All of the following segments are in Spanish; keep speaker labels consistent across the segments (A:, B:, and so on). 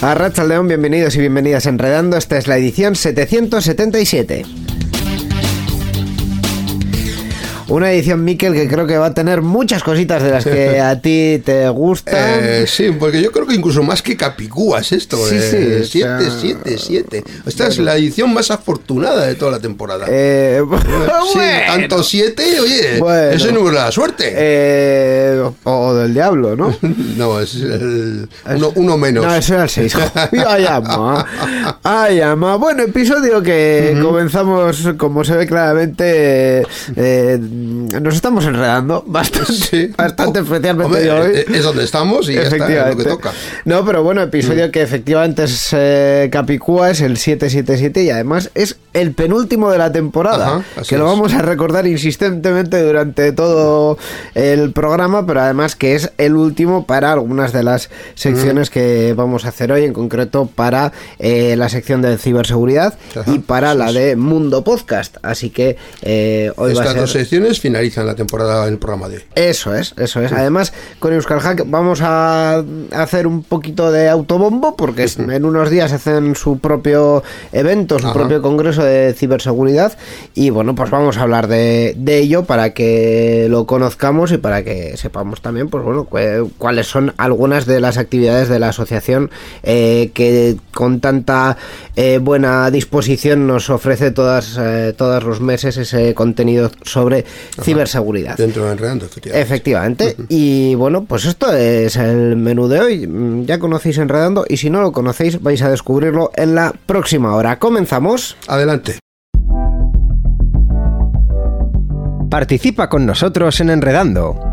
A: A Racha bienvenidos y bienvenidas a Enredando. Esta es la edición 777. Una edición, Miquel, que creo que va a tener muchas cositas de las que a ti te gustan.
B: Eh, sí, porque yo creo que incluso más que Capicúas esto.
A: Sí,
B: eh,
A: sí, o sea,
B: 7, 7, 7. Esta es la edición más afortunada de toda la temporada.
A: Eh,
B: Sí,
A: bueno.
B: tanto 7, oye,
A: Bueno.
B: eso no es la suerte.
A: Eh, o del diablo, ¿no?
B: no, es el, uno, uno menos.
A: No, eso era el 6. Ay, ama. Ay, ama. Bueno, episodio que comenzamos, como se ve claramente, eh, nos estamos enredando bastante,
B: Sí.
A: bastante especialmente
B: Hombre,
A: yo hoy.
B: eh, Es donde estamos y ya está, es lo que toca.
A: No, pero bueno, episodio que efectivamente es eh, Capicúa, es el 777 y además es el penúltimo de la temporada.
B: Ajá,
A: que lo
B: es.
A: vamos a recordar insistentemente durante todo el programa, pero además que es el último para algunas de las secciones que vamos a hacer hoy, en concreto para eh, la sección de ciberseguridad
B: Ajá,
A: y para la de Mundo Podcast. Así que eh, hoy va a
B: Estas
A: ser...
B: dos secciones finalizan la temporada en el programa de hoy.
A: Eso es, eso es. Además, con Euskal Hack vamos a hacer un poquito de autobombo porque en unos días hacen su propio evento, su
B: Ajá.
A: propio congreso de ciberseguridad y bueno, pues vamos a hablar de, de ello para que lo conozcamos y para que sepamos también, pues bueno, cu- cuáles son algunas de las actividades de la asociación eh, que con tanta eh, buena disposición nos ofrece todas, eh, todos los meses ese contenido sobre ciberseguridad.
B: Dentro de Enredando, efectivamente.
A: Efectivamente. Y bueno, pues esto es el menú de hoy. Mm, Ya conocéis Enredando y si no lo conocéis vais a descubrirlo en la próxima hora. Comenzamos.
B: Adelante.
C: Participa con nosotros en Enredando.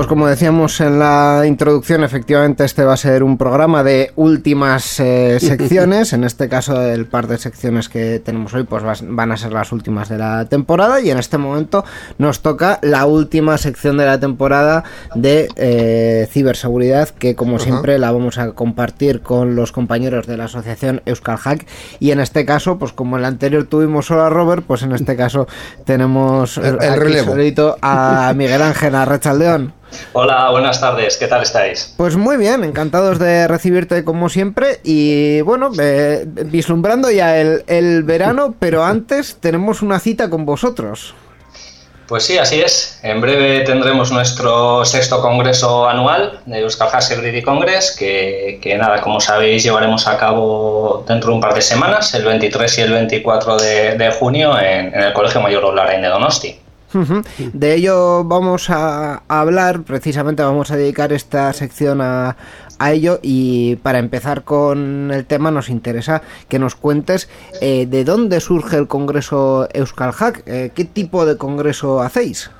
A: Pues como decíamos en la introducción, efectivamente este va a ser un programa de últimas eh, secciones. En este caso, el par de secciones que tenemos hoy pues van a ser las últimas de la temporada y en este momento nos toca la última sección de la temporada de eh, ciberseguridad que como siempre la vamos a compartir con los compañeros de la asociación Euskal Hack y en este caso, pues como en la anterior tuvimos solo a Robert, pues en este caso tenemos
B: El- el relevo.
A: a Miguel Ángel Arrachaldeón.
D: Hola, buenas tardes, ¿qué tal estáis?
A: Pues muy bien, encantados de recibirte como siempre y bueno, eh, vislumbrando ya el, el verano, pero antes tenemos una cita con vosotros.
D: Pues sí, así es. En breve tendremos nuestro sexto congreso anual de Euskal Security Congress, que, que nada, como sabéis, llevaremos a cabo dentro de un par de semanas, el 23 y el 24 de, de junio, en, en el Colegio Mayor Olarain de Donosti.
A: De ello vamos a hablar, precisamente vamos a dedicar esta sección a, a ello y para empezar con el tema nos interesa que nos cuentes eh, de dónde surge el Congreso Euskal Hack, eh, qué tipo de congreso hacéis.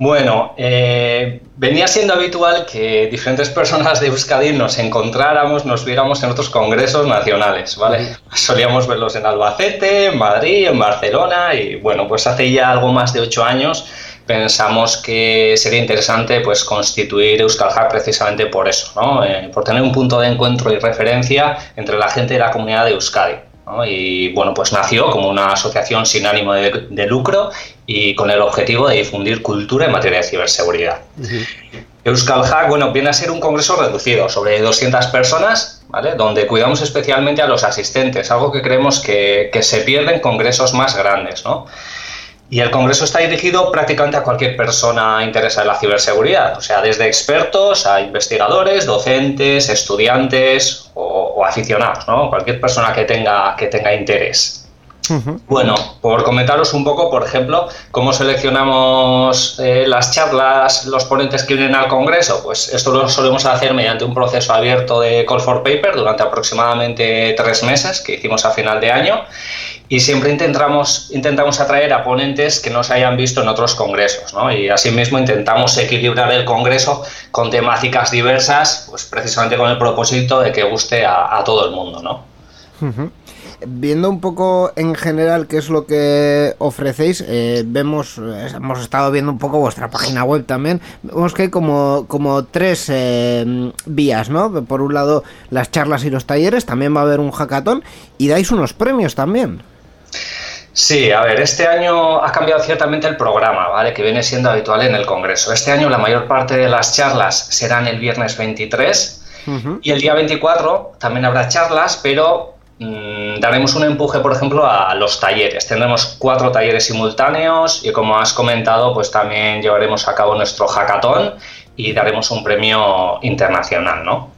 D: Bueno, eh, venía siendo habitual que diferentes personas de Euskadi nos encontráramos, nos viéramos en otros congresos nacionales, ¿vale? Solíamos verlos en Albacete, en Madrid, en Barcelona y bueno, pues hace ya algo más de ocho años pensamos que sería interesante pues constituir Euskal Hack precisamente por eso, ¿no? Eh, por tener un punto de encuentro y referencia entre la gente de la comunidad de Euskadi. ¿No? Y bueno, pues nació como una asociación sin ánimo de, de lucro y con el objetivo de difundir cultura en materia de ciberseguridad. Euskal Hack, bueno, viene a ser un congreso reducido, sobre 200 personas, ¿vale? Donde cuidamos especialmente a los asistentes, algo que creemos que, que se pierde en congresos más grandes, ¿no? Y el congreso está dirigido prácticamente a cualquier persona interesada en la ciberseguridad, o sea, desde expertos a investigadores, docentes, estudiantes o, o aficionados, ¿no? Cualquier persona que tenga, que tenga interés. Bueno, por comentaros un poco, por ejemplo, cómo seleccionamos eh, las charlas, los ponentes que vienen al Congreso, pues esto lo solemos hacer mediante un proceso abierto de Call for Paper durante aproximadamente tres meses que hicimos a final de año y siempre intentamos, intentamos atraer a ponentes que no se hayan visto en otros congresos, ¿no? Y asimismo intentamos equilibrar el congreso con temáticas diversas, pues precisamente con el propósito de que guste a, a todo el mundo, ¿no?
A: Viendo un poco en general qué es lo que ofrecéis, eh, vemos, eh, hemos estado viendo un poco vuestra página web también, vemos que hay como, como tres eh, vías, ¿no? Por un lado las charlas y los talleres, también va a haber un hackathon y dais unos premios también.
D: Sí, a ver, este año ha cambiado ciertamente el programa, ¿vale? Que viene siendo habitual en el Congreso. Este año la mayor parte de las charlas serán el viernes 23 uh -huh. y el día 24 también habrá charlas, pero daremos un empuje, por ejemplo, a los talleres. Tendremos cuatro talleres simultáneos y, como has comentado, pues también llevaremos a cabo nuestro hackathon y daremos un premio internacional, ¿no?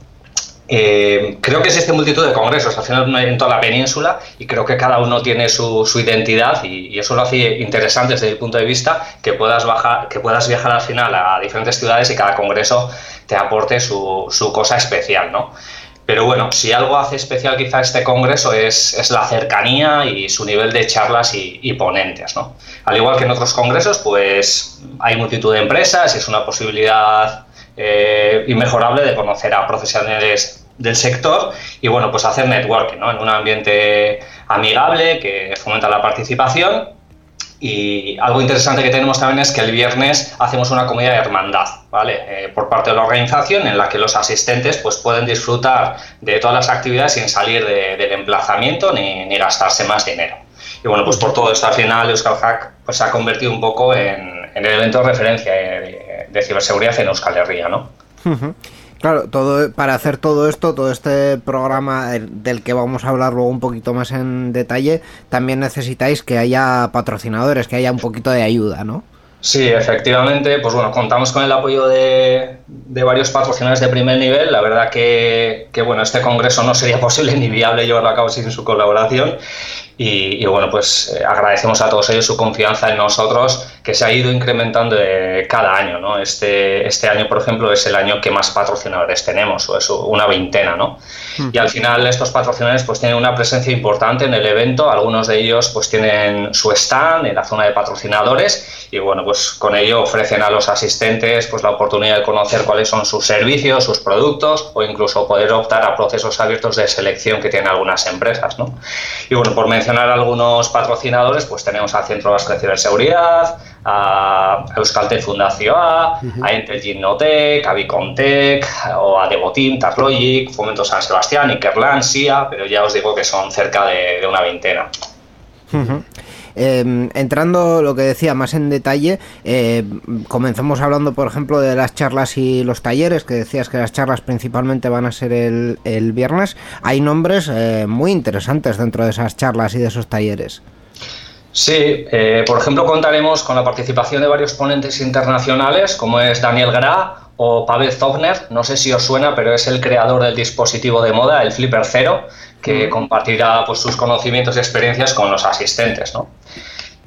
D: Eh, creo que existe multitud de congresos al final en toda la península y creo que cada uno tiene su, identidad y, eso lo hace interesante desde el punto de vista que puedas, bajar, que puedas viajar al final a diferentes ciudades y cada congreso te aporte su, su cosa especial, ¿no? Pero bueno, si algo hace especial quizá este congreso es, es la cercanía y su nivel de charlas y, ponentes, ¿no? Al igual que en otros congresos, pues hay multitud de empresas y es una posibilidad eh, inmejorable de conocer a profesionales del sector y bueno, pues hacer networking ¿no? en un ambiente amigable que fomenta la participación y algo interesante que tenemos también es que el viernes hacemos una comida de hermandad, ¿vale? Eh, por parte de la organización en la que los asistentes pues pueden disfrutar de todas las actividades sin salir de, del emplazamiento ni, ni, gastarse más dinero. Y bueno, pues por todo esto al final Euskal Hack pues, se ha convertido un poco en, en el evento de referencia de, de ciberseguridad en Euskal Herria, ¿no? Uh -huh.
A: Claro, todo para hacer todo esto, todo este programa del que vamos a hablar luego un poquito más en detalle, también necesitáis que haya patrocinadores, que haya un poquito de ayuda, ¿no?
D: Sí, efectivamente, pues bueno, contamos con el apoyo de, varios patrocinadores de primer nivel. La verdad que, que, bueno, este congreso no sería posible ni viable llevarlo a cabo sin su colaboración. Y, y, bueno, pues eh, agradecemos a todos ellos su confianza en nosotros, que se ha ido incrementando de cada año. ¿no? Este, este año, por ejemplo, es el año que más patrocinadores tenemos, o es una veintena. ¿no? Y al final estos patrocinadores pues tienen una presencia importante en el evento, algunos de ellos pues tienen su stand en la zona de patrocinadores y bueno, pues con ello ofrecen a los asistentes pues la oportunidad de conocer cuáles son sus servicios, sus productos o incluso poder optar a procesos abiertos de selección que tienen algunas empresas. ¿no? Y bueno, por mencionar algunos patrocinadores, pues tenemos al Centro Vasco de Ciberseguridad, a Euskaltel Fundación A, uh -huh. a Intel Ginnotec, a Vicontec, o a Devoteam, Tarlogic, Fomento San Sebastián, Ikerland, SIA, pero ya os digo que son cerca de, de una veintena.
A: Uh -huh. Eh, entrando lo que decía más en detalle, eh, comenzamos hablando, por ejemplo, de las charlas y los talleres, que decías que las charlas principalmente van a ser el, viernes. Hay nombres eh, muy interesantes dentro de esas charlas y de esos talleres.
D: Sí, eh, por ejemplo, contaremos con la participación de varios ponentes internacionales, como es Daniel Gra o Pavel Zogner, no sé si os suena, pero es el creador del dispositivo de moda, el Flipper Zero, que compartirá pues, sus conocimientos y experiencias con los asistentes. ¿no?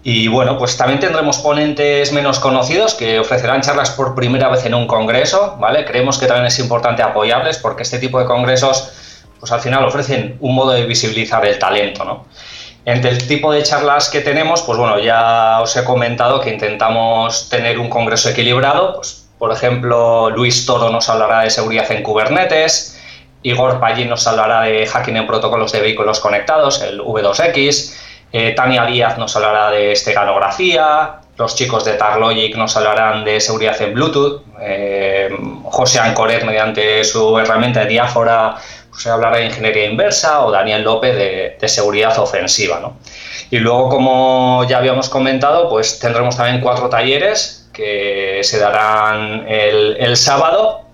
D: Y bueno, pues también tendremos ponentes menos conocidos que ofrecerán charlas por primera vez en un congreso, ¿vale? Creemos que también es importante apoyarles porque este tipo de congresos, pues al final ofrecen un modo de visibilizar el talento, ¿no? Entre el tipo de charlas que tenemos, pues bueno, ya os he comentado que intentamos tener un congreso equilibrado, pues por ejemplo, Luis Toro nos hablará de seguridad en Kubernetes, Igor Pallín nos hablará de hacking en protocolos de vehículos conectados, el V2X, eh, Tania Díaz nos hablará de esteganografía, los chicos de Tarlogic nos hablarán de seguridad en Bluetooth, eh, José Ancoret mediante su herramienta de diáfora pues hablará de ingeniería inversa o Daniel López de, seguridad ofensiva. ¿no? Y luego, como ya habíamos comentado, pues tendremos también cuatro talleres que se darán el sábado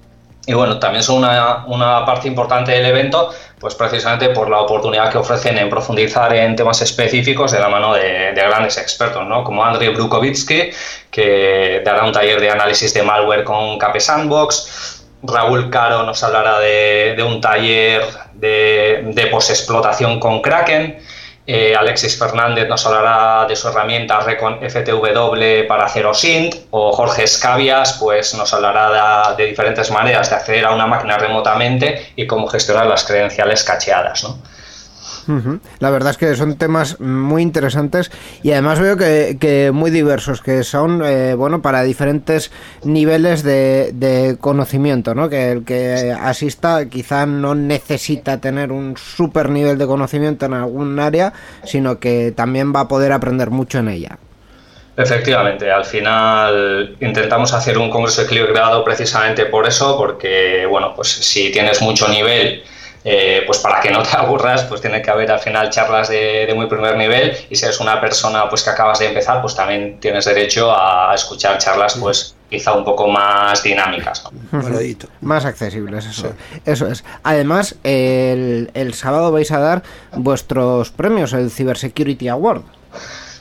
D: y bueno, también son una, una, parte importante del evento, pues precisamente por la oportunidad que ofrecen en profundizar en temas específicos de la mano de, de grandes expertos, ¿no? como Andrei Brukovitsky, que dará un taller de análisis de malware con Cape Sandbox, Raúl Caro nos hablará de, de un taller de, de posexplotación con Kraken, eh, Alexis Fernández nos hablará de su herramienta Recon FTW para Sint o Jorge Escabias pues nos hablará de, de, diferentes maneras de acceder a una máquina remotamente y cómo gestionar las credenciales cacheadas. ¿no?
A: La verdad es que son temas muy interesantes y además veo que, que muy diversos, que son, eh, bueno, para diferentes niveles de, de, conocimiento, ¿no? Que el que asista quizá no necesita tener un super nivel de conocimiento en algún área, sino que también va a poder aprender mucho en ella.
D: Efectivamente, al final intentamos hacer un congreso equilibrado precisamente por eso, porque, bueno, pues si tienes mucho nivel eh, pues para que no te aburras, pues tiene que haber al final charlas de, de, muy primer nivel y si eres una persona pues que acabas de empezar, pues también tienes derecho a escuchar charlas pues quizá un poco más dinámicas. ¿no?
A: Más accesibles, eso, sí. eso es. Además, el, el sábado vais a dar vuestros premios, el Cyber Security Award.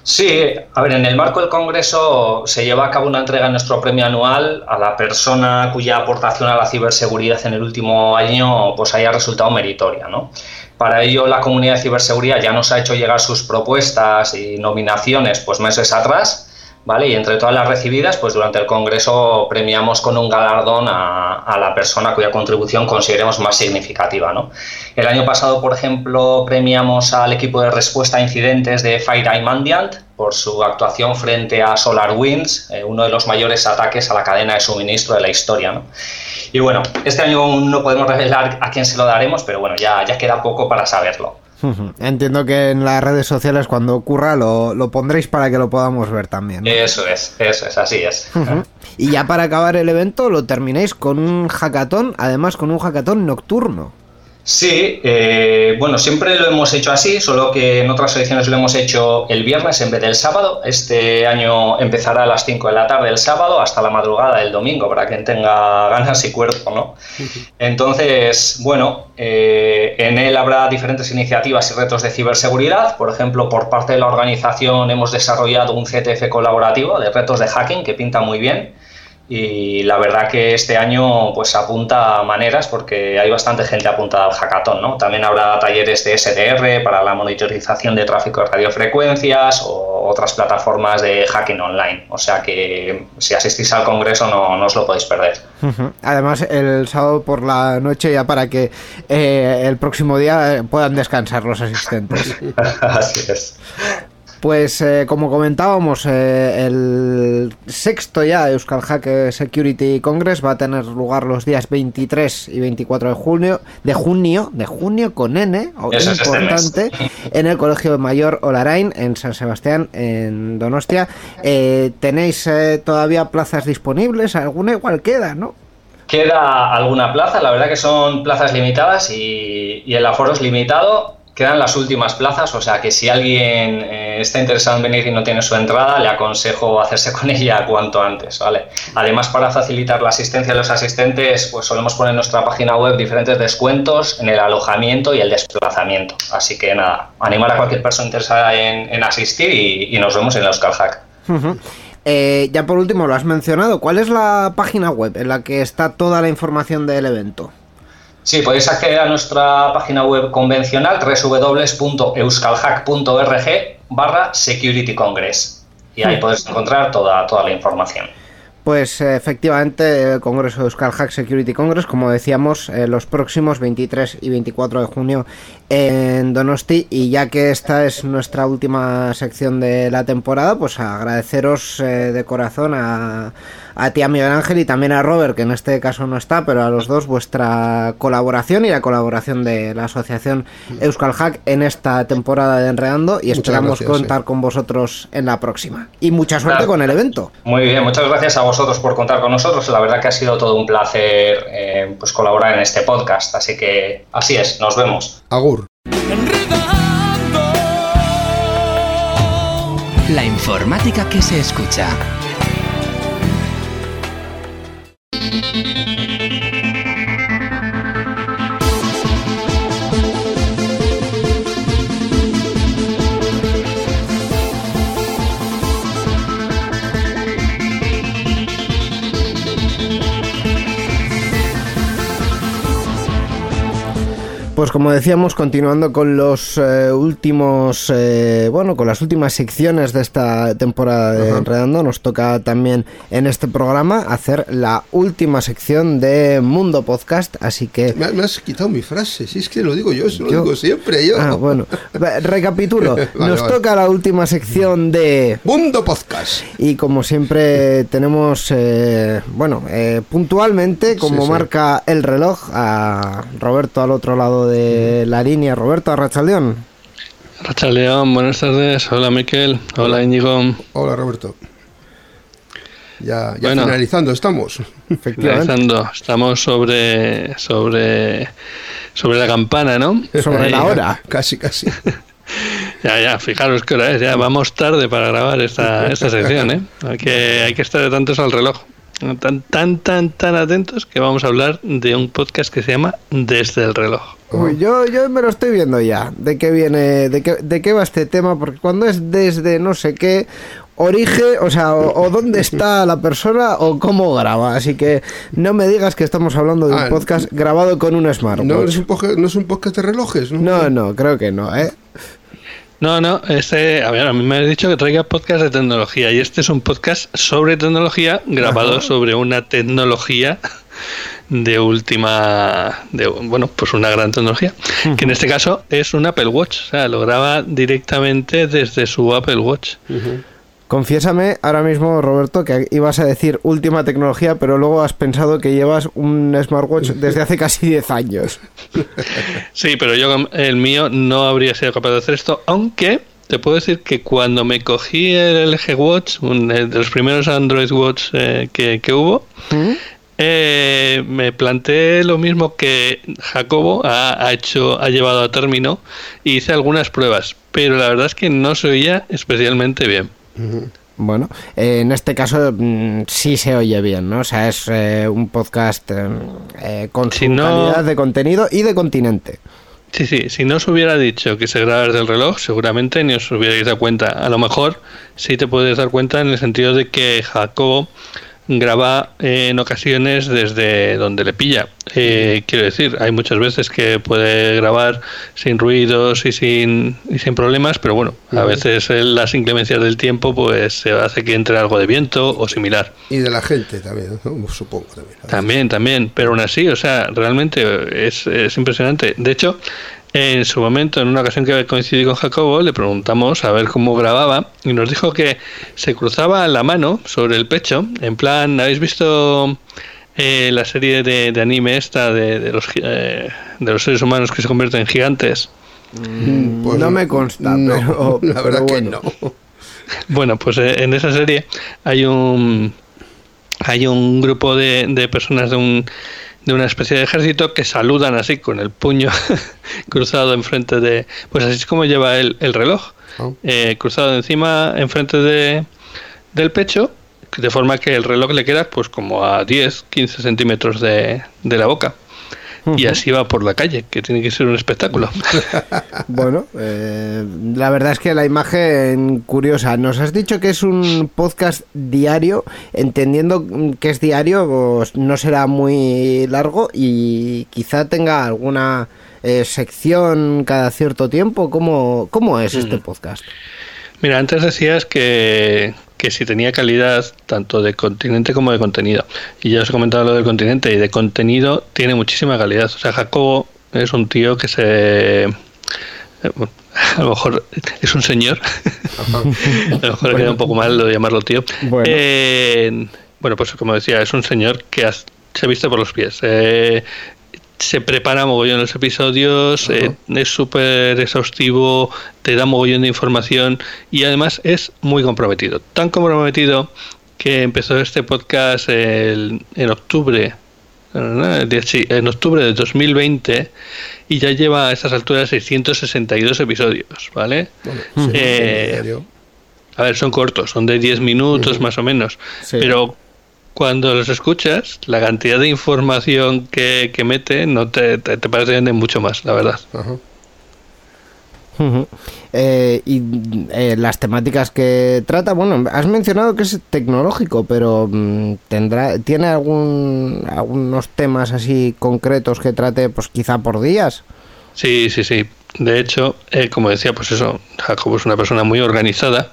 D: Sí, a ver, en el marco del Congreso se lleva a cabo una entrega en nuestro premio anual a la persona cuya aportación a la ciberseguridad en el último año pues haya resultado meritoria, ¿no? Para ello, la comunidad de ciberseguridad ya nos ha hecho llegar sus propuestas y nominaciones pues meses atrás, Y entre todas las recibidas, pues durante el Congreso premiamos con un galardón a, la persona cuya contribución consideremos más significativa. El año pasado, por ejemplo, premiamos al equipo de respuesta a incidentes de FireEye Mandiant por su actuación frente a SolarWinds, eh, uno de los mayores ataques a la cadena de suministro de la historia. Y bueno, este año no podemos revelar a quién se lo daremos, pero bueno, ya queda poco para saberlo.
A: Entiendo que en las redes sociales cuando ocurra lo, lo, pondréis para que lo podamos ver también. ¿no?
D: Eso es, eso es, así es.
A: Uh -huh. Y ya para acabar el evento lo terminéis con un hackathon, además con un hackathon nocturno.
D: Sí, eh, bueno, siempre lo hemos hecho así, solo que en otras ediciones lo hemos hecho el viernes en vez del sábado. Este año empezará a las 5 de la tarde el sábado hasta la madrugada del domingo, para quien tenga ganas y cuerpo, ¿no? Entonces, bueno, eh, en él habrá diferentes iniciativas y retos de ciberseguridad. Por ejemplo, por parte de la organización hemos desarrollado un CTF colaborativo de retos de hacking que pinta muy bien y la verdad que este año pues apunta a maneras porque hay bastante gente apuntada al hackathon, ¿no? También habrá talleres de SDR para la monitorización de tráfico de radiofrecuencias o otras plataformas de hacking online. O sea que si asistís al congreso no, no os lo podéis perder.
A: Uh -huh. Además, el sábado por la noche ya para que eh, el próximo día puedan descansar los asistentes.
D: Así es.
A: Pues eh, como comentábamos, eh, el sexto ya Euskal Hack Security Congress va a tener lugar los días 23 y 24 de junio, de junio, de junio con N, importante,
D: es este
A: en el Colegio Mayor Olarain, en San Sebastián, en Donostia. Eh, ¿Tenéis todavía plazas disponibles? Alguna igual queda, ¿no?
D: Queda alguna plaza, la verdad que son plazas limitadas y, y el aforo es limitado quedan las últimas plazas, o sea que si alguien eh, está interesado en venir y no tiene su entrada, le aconsejo hacerse con ella cuanto antes, ¿vale? Además, para facilitar la asistencia de los asistentes, pues solemos poner en nuestra página web diferentes descuentos en el alojamiento y el desplazamiento. Así que nada, animar a cualquier persona interesada en, asistir y, nos vemos en la Euskal Hack.
A: Eh, ya por último, lo has mencionado, ¿cuál es la página web en la que está toda la información del evento?
D: Sí, podéis acceder a nuestra página web convencional www.euskalhack.org barra Security Congress. Y ahí podéis encontrar toda, toda la información.
A: Pues eh, efectivamente el Congreso de Euskal Hack Security Congress, como decíamos, eh, los próximos 23 y 24 de junio en Donosti. Y ya que esta es nuestra última sección de la temporada, pues agradeceros eh, de corazón a, a ti, a Miguel Ángel, y también a Robert, que en este caso no está, pero a los dos vuestra colaboración y la colaboración de la asociación Euskal Hack en esta temporada de Enredando y esperamos
B: gracias,
A: contar con vosotros en la próxima. Y mucha suerte
D: Claro.
A: con el evento.
D: Muy bien, muchas gracias a vosotros por contar con nosotros. La verdad que ha sido todo un placer eh, pues colaborar en este podcast. Así que así es, nos vemos.
B: Agur.
E: La informática que se escucha. thank you.
A: Pues como decíamos, continuando con los eh, últimos, eh, bueno, con las últimas secciones de esta temporada de Enredando, nos toca también en este programa hacer la última sección de Mundo Podcast, así que...
B: Me, me has quitado mi frase, si es que lo digo yo, eso lo digo siempre yo.
A: Ah, bueno, recapitulo,
B: Vale,
A: nos
B: vale.
A: toca la última sección de...
B: Mundo Podcast.
A: Y como siempre tenemos, eh, bueno, eh, puntualmente, como
B: Sí, sí.
A: marca el reloj, a Roberto al otro lado de la línea. Roberto Arrachaldeón.
F: Racha León, buenas tardes. Hola Miquel. Hola Íñigo.
B: Hola Roberto. Ya, ya
F: Bueno.
B: finalizando estamos.
A: Efectivamente.
F: Finalizando. Estamos sobre sobre sobre la campana, ¿no?
A: Sobre
F: Ahí,
A: la hora.
B: Casi, casi.
F: Ya, ya, fijaros qué hora es. Ya vamos tarde para grabar esta, esta sección, ¿eh? Hay que, hay que estar atentos al reloj. Tan, tan, tan, tan atentos que vamos a hablar de un podcast que se llama Desde el reloj.
A: Uy, yo, yo me lo estoy viendo ya. ¿De qué viene? ¿De qué, de qué va este tema? Porque cuando es desde no sé qué origen, o sea, o, o dónde está la persona o cómo graba. Así que no me digas que estamos hablando de un
B: Ah,
A: podcast grabado con un smartwatch.
B: No es un, poca- no es un podcast de relojes, ¿no?
A: no, no, creo que no, ¿eh?
F: No, no, este, a ver, a mí me has dicho que traiga podcast de tecnología y este es un podcast sobre tecnología grabado sobre una tecnología de última, de, bueno, pues una gran tecnología, que en este caso es un Apple Watch, o sea, lo graba directamente desde su Apple Watch.
A: Confiésame ahora mismo, Roberto, que ibas a decir última tecnología, pero luego has pensado que llevas un smartwatch desde hace casi 10 años.
F: Sí, pero yo el mío no habría sido capaz de hacer esto, aunque te puedo decir que cuando me cogí el LG Watch, un, de los primeros Android Watch eh, que, que hubo, Eh, me planteé lo mismo que Jacobo ha, ha hecho, ha llevado a término y hice algunas pruebas, pero la verdad es que no se oía especialmente bien.
A: Bueno, eh, en este caso mm, sí se oye bien, ¿no? O sea, es eh, un podcast eh, eh, con su
F: Si no-
A: calidad de contenido y de continente.
F: Sí, sí, si no os hubiera dicho que se graba desde el reloj, seguramente ni os hubierais dado cuenta. A lo mejor sí te puedes dar cuenta en el sentido de que Jacobo graba eh, en ocasiones desde donde le pilla. Eh, quiero decir, hay muchas veces que puede grabar sin ruidos y sin, y sin problemas, pero bueno, a veces eh, las inclemencias del tiempo pues se hace que entre algo de viento o similar.
B: Y de la gente también, ¿no? supongo también.
F: También, también, pero aún así, o sea, realmente es, es impresionante. De hecho, en su momento, en una ocasión que coincidí con Jacobo, le preguntamos a ver cómo grababa y nos dijo que se cruzaba la mano sobre el pecho, en plan, ¿habéis visto eh, la serie de, de anime esta de, de los, eh, de los seres humanos que se convierten en gigantes?
B: Pues
A: no me consta,
B: no,
A: pero,
B: la verdad
A: pero
B: que no.
F: Bueno, pues eh, en esa serie hay un hay un grupo de, de personas de un de una especie de ejército que saludan así con el puño cruzado enfrente de pues así es como lleva el, el reloj
B: Oh.
F: eh, cruzado encima enfrente de del pecho de forma que el reloj le queda pues como a 10 15 centímetros de, de la boca y así va por la calle que tiene que ser un espectáculo
A: Bueno, eh, la verdad es que la imagen curiosa. Nos has dicho que es un podcast diario, entendiendo que es diario, pues no será muy largo y quizá tenga alguna eh, sección cada cierto tiempo. ¿Cómo, cómo es este podcast?
F: Mira, antes decías que, que si tenía calidad tanto de continente como de contenido. Y ya os he comentado lo del continente y de contenido tiene muchísima calidad. O sea, Jacobo es un tío que se... eh, bueno, A lo mejor es un señor. a lo mejor queda un poco mal lo de llamarlo tío.
A: Bueno.
F: Eh, bueno, pues como decía, es un señor que has- se viste por los pies. Eh, se prepara mogollón los episodios, eh, es súper exhaustivo, te da mogollón de información y además es muy comprometido. Tan comprometido que empezó este podcast el- en octubre, sí, en octubre de 2020 y ya lleva a estas alturas 662 episodios, ¿vale?
B: Sí,
F: Eh,
B: diario.
F: a ver, son cortos, son de 10 minutos más o menos.
A: Sí.
F: Pero cuando los escuchas, la cantidad de información que, que mete no te, te, te parece de mucho más, la verdad.
B: Ajá.
A: Eh, y eh, las temáticas que trata, bueno, has mencionado que es tecnológico, pero mm, tendrá, tiene algún algunos temas así concretos que trate, pues quizá por días.
F: Sí, sí, sí. De hecho, eh, como decía, pues eso, Jacobo es una persona muy organizada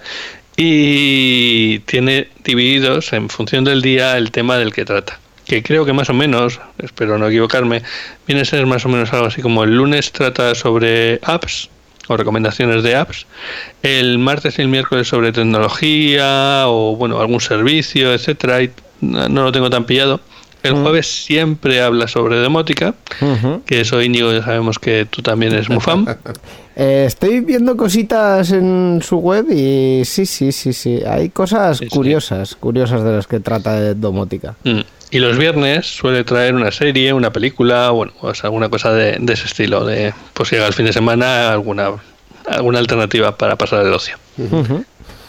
F: y tiene divididos en función del día el tema del que trata. Que creo que más o menos, espero no equivocarme, viene a ser más o menos algo así como el lunes trata sobre apps o recomendaciones de apps, el martes y el miércoles sobre tecnología o bueno, algún servicio, etcétera, y no no lo tengo tan pillado. El jueves siempre habla sobre domótica,
A: Ujú.
F: que eso Íñigo ya sabemos que tú también eres muy fan.
A: Eh, estoy viendo cositas en su web y sí, sí, sí, sí. Hay cosas
F: Sí, sí.
A: curiosas, curiosas de las que trata de domótica.
F: Mm. Y los viernes suele traer una serie, una película, bueno, pues alguna cosa de, de ese estilo, de pues llega el fin de semana alguna alguna alternativa para pasar el ocio.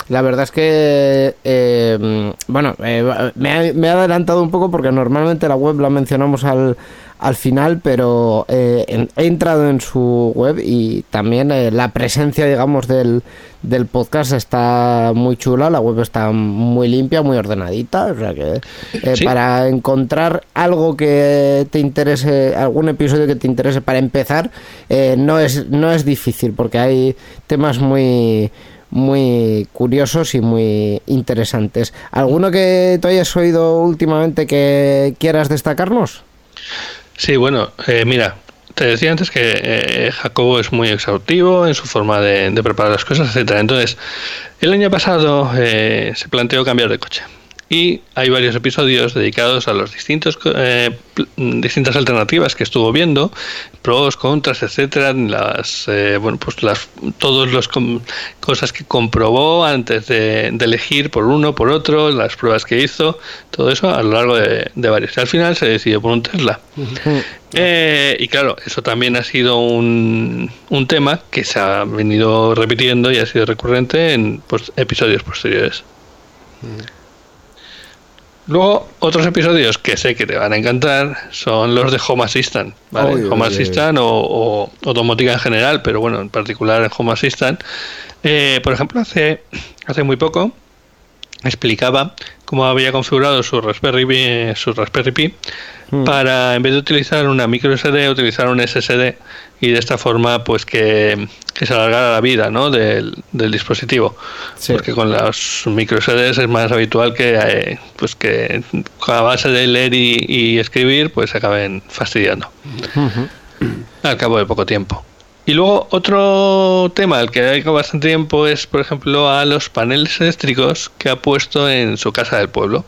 A: La verdad es que, eh, bueno, eh, me, ha- me he adelantado un poco porque normalmente la web la mencionamos al, al final, pero eh, he entrado en su web y también eh, la presencia, digamos, del, del podcast está muy chula, la web está muy limpia, muy ordenadita, o sea que eh,
F: Sí.
A: para encontrar algo que te interese, algún episodio que te interese para empezar, eh, no, es, no es difícil porque hay temas muy muy curiosos y muy interesantes. ¿Alguno que tú hayas oído últimamente que quieras destacarnos?
F: Sí, bueno, eh, mira, te decía antes que eh, Jacobo es muy exhaustivo en su forma de, de preparar las cosas, etcétera. Entonces, el año pasado eh, se planteó cambiar de coche. Y hay varios episodios dedicados a los distintos eh, distintas alternativas que estuvo viendo, pros, contras, etcétera, las eh, bueno pues las todos los cosas que comprobó antes de, de elegir por uno por otro, las pruebas que hizo, todo eso a lo largo de, de varios. Y al final se decidió por un Tesla. Eh, y claro, eso también ha sido un, un tema que se ha venido repitiendo y ha sido recurrente en pues, episodios posteriores. Luego, otros episodios que sé que te van a encantar son los de Home Assistant. ¿vale? Home. Assistant o, o, en general, pero bueno, en particular en Home Assistant. Eh, por ejemplo, hace, hace muy poco explicaba cómo había configurado su Raspberry Pi, su Raspberry Pi para en vez de utilizar una micro SD utilizar un SSD y de esta forma pues que, que se alargara la vida ¿no? del, del dispositivo
A: Sí.
F: porque con los micro SDs es más habitual que eh, pues que a base de leer y, y escribir pues se acaben fastidiando al cabo de poco tiempo. Y luego otro tema al que dedico bastante tiempo es, por ejemplo, a los paneles eléctricos que ha puesto en su casa del pueblo.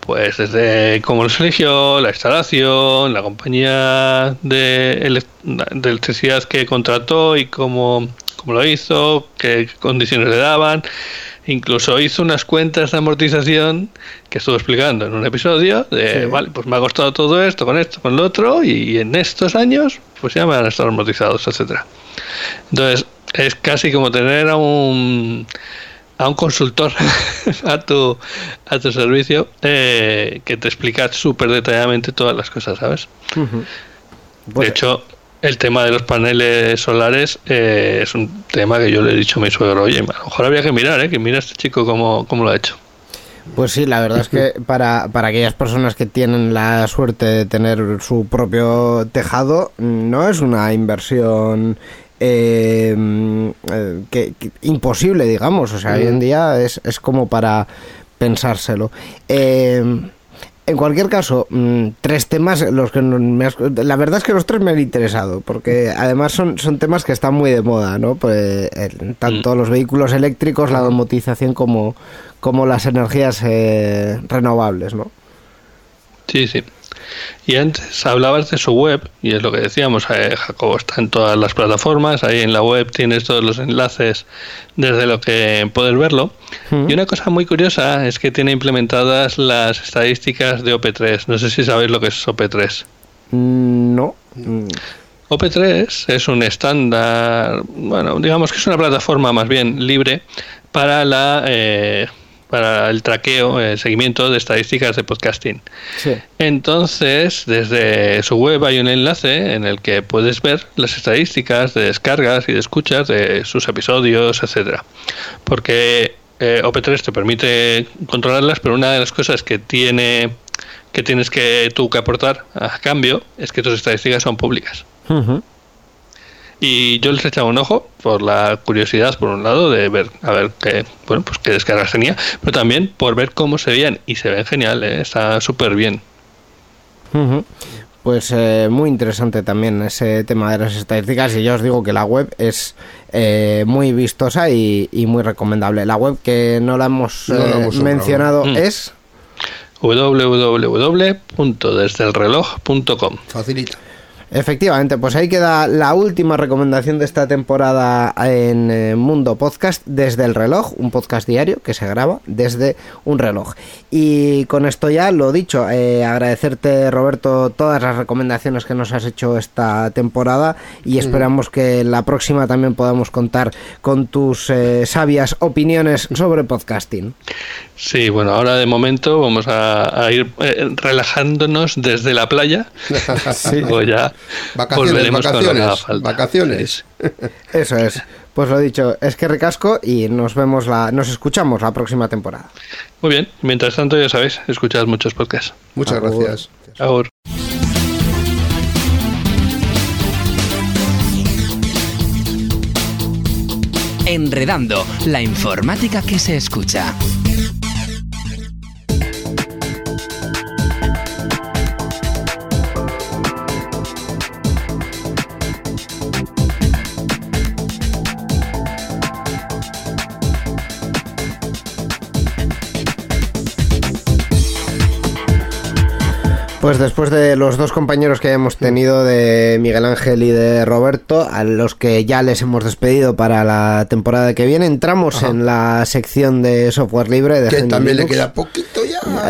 F: Pues desde cómo los eligió, la instalación, la compañía de, ele- de electricidad que contrató y cómo, cómo lo hizo, qué condiciones le daban. Incluso hizo unas cuentas de amortización que estuvo explicando en un episodio de,
A: Sí.
F: vale, pues me ha costado todo esto, con esto, con lo otro, y en estos años, pues ya me han estado amortizados, etcétera. Entonces, es casi como tener a un a un consultor a tu a tu servicio eh, que te explica súper detalladamente todas las cosas, ¿sabes?
A: Pues-
F: de hecho, el tema de los paneles solares eh, es un tema que yo le he dicho a mi suegro, oye, a lo mejor habría que mirar, ¿eh? que mira este chico cómo, cómo lo ha hecho.
A: Pues sí, la verdad es que para, para aquellas personas que tienen la suerte de tener su propio tejado, no es una inversión eh, mm, eh, que, que- imposible, digamos. O sea, hoy en día es, es como para pensárselo. Eh, En cualquier caso, mm, tres temas, los que me has- la verdad es que los tres me han interesado, porque además son, son temas que están muy de moda, ¿no? Pues, el- tanto los vehículos eléctricos, la domotización como, como las energías eh, renovables, ¿no?
F: Sí, sí. Y antes hablabas de su web, y es lo que decíamos, eh, Jacobo está en todas las plataformas, ahí en la web tienes todos los enlaces desde lo que puedes verlo. Y una cosa muy curiosa es que tiene implementadas las estadísticas de OP3. No sé si sabéis lo que es OP3.
A: Mm, No. Mm,
F: OP3 es un estándar, bueno, digamos que es una plataforma más bien libre para la eh, para el traqueo, el seguimiento de estadísticas de podcasting.
A: Sí.
F: Entonces, desde su web hay un enlace en el que puedes ver las estadísticas de descargas y de escuchas de sus episodios, etcétera. Porque eh, OP3 te permite controlarlas, pero una de las cosas que tiene que tienes que tú que aportar a cambio es que tus estadísticas son públicas.
A: Ujú.
F: Y yo les echaba un ojo por la curiosidad, por un lado, de ver a ver qué, bueno, pues qué descargas tenía, pero también por ver cómo se veían. Y se ven genial, ¿eh? está súper bien.
A: Pues eh, muy interesante también ese tema de las estadísticas y yo os digo que la web es eh, muy vistosa y, y muy recomendable. La web que no la hemos,
B: No la
A: eh,
B: hemos
A: mencionado
F: Mm.
A: es...
F: www.desdelreloj.com
B: Facilita.
A: Efectivamente, pues ahí queda la última recomendación de esta temporada en eh, Mundo Podcast desde el reloj, un podcast diario que se graba desde un reloj. Y con esto ya lo dicho, eh, agradecerte Roberto todas las recomendaciones que nos has hecho esta temporada y esperamos que la próxima también podamos contar con tus eh, sabias opiniones sobre podcasting.
F: Sí, bueno, ahora de momento vamos a, a ir eh, relajándonos desde la playa. Ya
B: Vacaciones,
F: volveremos
B: vacaciones,
F: falta.
B: vacaciones.
A: Eso es. Pues lo dicho, es que recasco y nos vemos la, nos escuchamos la próxima temporada.
F: Muy bien, mientras tanto ya sabéis, escuchad muchos podcasts.
B: Muchas
A: Agur.
B: gracias.
F: Ahora.
E: Enredando, la informática que se escucha.
A: Pues después de los dos compañeros que hemos tenido, de Miguel Ángel y de Roberto, a los que ya les hemos despedido para la temporada que viene, entramos en la sección de software libre de
B: Que también le queda poquito.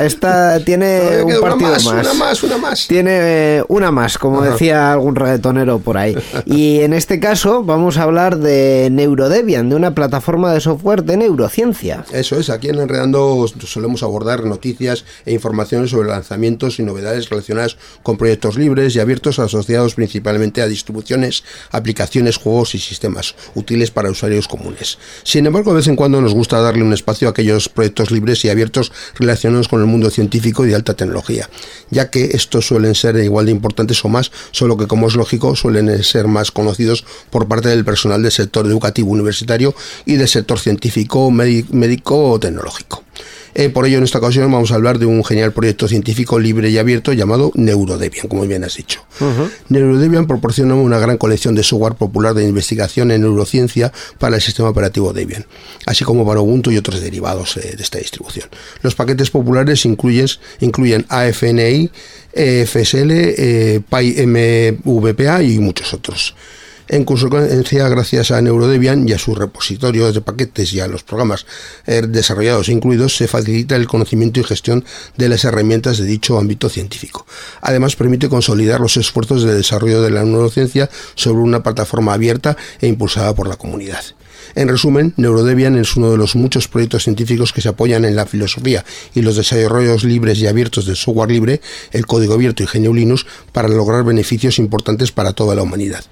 A: Esta tiene un partido
B: más,
A: más.
B: una más, una más.
A: Tiene eh, una más, como decía algún reggaetonero por ahí. Y en este caso vamos a hablar de Neurodebian, de una plataforma de software de neurociencia.
B: Eso es, aquí en Enredando solemos abordar noticias e informaciones sobre lanzamientos y novedades relacionadas con proyectos libres y abiertos asociados principalmente a distribuciones, aplicaciones, juegos y sistemas útiles para usuarios comunes. Sin embargo, de vez en cuando nos gusta darle un espacio a aquellos proyectos libres y abiertos relacionados con el mundo científico y de alta tecnología, ya que estos suelen ser igual de importantes o más, solo que como es lógico suelen ser más conocidos por parte del personal del sector educativo universitario y del sector científico, médi- médico o tecnológico. Eh, por ello, en esta ocasión vamos a hablar de un genial proyecto científico libre y abierto llamado Neurodebian, como bien has dicho. Neurodebian proporciona una gran colección de software popular de investigación en neurociencia para el sistema operativo Debian, así como para Ubuntu y otros derivados eh, de esta distribución. Los paquetes populares incluyen, incluyen AFNI, FSL, eh, PyMVPA y muchos otros. En consecuencia, gracias a Neurodebian y a sus repositorios de paquetes y a los programas eh, desarrollados e incluidos, se facilita el conocimiento y gestión de las herramientas de dicho ámbito científico. Además, permite consolidar los esfuerzos de desarrollo de la neurociencia sobre una plataforma abierta e impulsada por la comunidad. En resumen, Neurodebian es uno de los muchos proyectos científicos que se apoyan en la filosofía y los desarrollos libres y abiertos del software libre, el código abierto y GNU Linux para lograr beneficios importantes para toda la humanidad.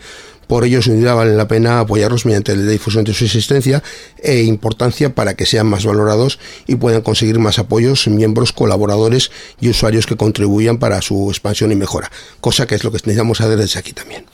B: Por ello, sin duda, vale la pena apoyarlos mediante la difusión de su existencia e importancia para que sean más valorados y puedan conseguir más apoyos, miembros, colaboradores y usuarios que contribuyan para su expansión y mejora, cosa que es lo que necesitamos hacer desde aquí también.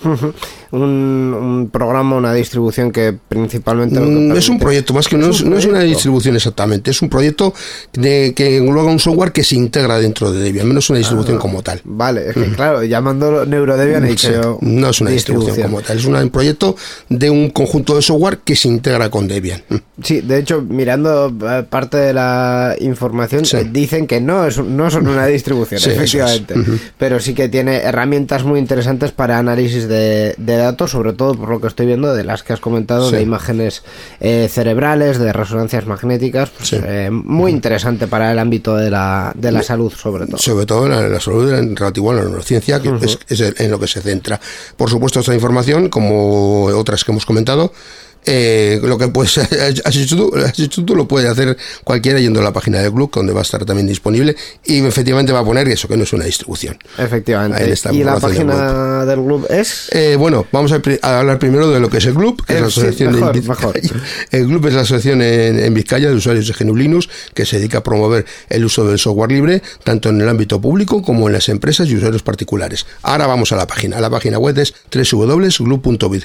A: un, un programa, una distribución que principalmente... lo que
B: Mm, es un proyecto, más que no es,
A: un
B: no es una distribución exactamente, es un proyecto de, que engloba un software que se integra dentro de Debian, menos una distribución como tal.
A: Vale, es que claro, llamando Neurodebian he dicho
B: Sí, no es una distribución, como tal, es un proyecto de un conjunto de software que se integra con Debian.
A: Sí, de hecho, mirando eh, parte de la información,
B: Sí.
A: dicen que no, es, no son una distribución,
B: Sí, eso es.
A: efectivamente, pero sí que tiene herramientas muy interesantes para análisis de, de datos, sobre todo por lo que estoy viendo, de las que has comentado,
B: Sí.
A: de imágenes eh, cerebrales, de resonancias magnéticas, pues, eh, muy interesante para el ámbito de la, de la salud, sobre todo.
B: Sobre todo la, la salud en relativo a la neurociencia, que es, es en lo que se centra. Por supuesto, esta información, como otras que hemos comentado, eh, lo que pues has hecho, tú, has hecho tú lo puede hacer cualquiera yendo a la página del club, donde va a estar también disponible, y efectivamente va a poner eso, que no es una distribución.
A: Efectivamente. Y la página del club es...
B: Eh, bueno, vamos a, hablar primero de lo que es el club, que es
A: Eh,
B: la
A: sí,
B: asociación
A: mejor,
B: en Vizcaya.
A: mejor.
B: El club es la asociación en, en Vizcaya de usuarios de GNU Linux que se dedica a promover el uso del software libre tanto en el ámbito público como en las empresas y usuarios particulares. Ahora vamos a la página. La página web es www.glub.biz,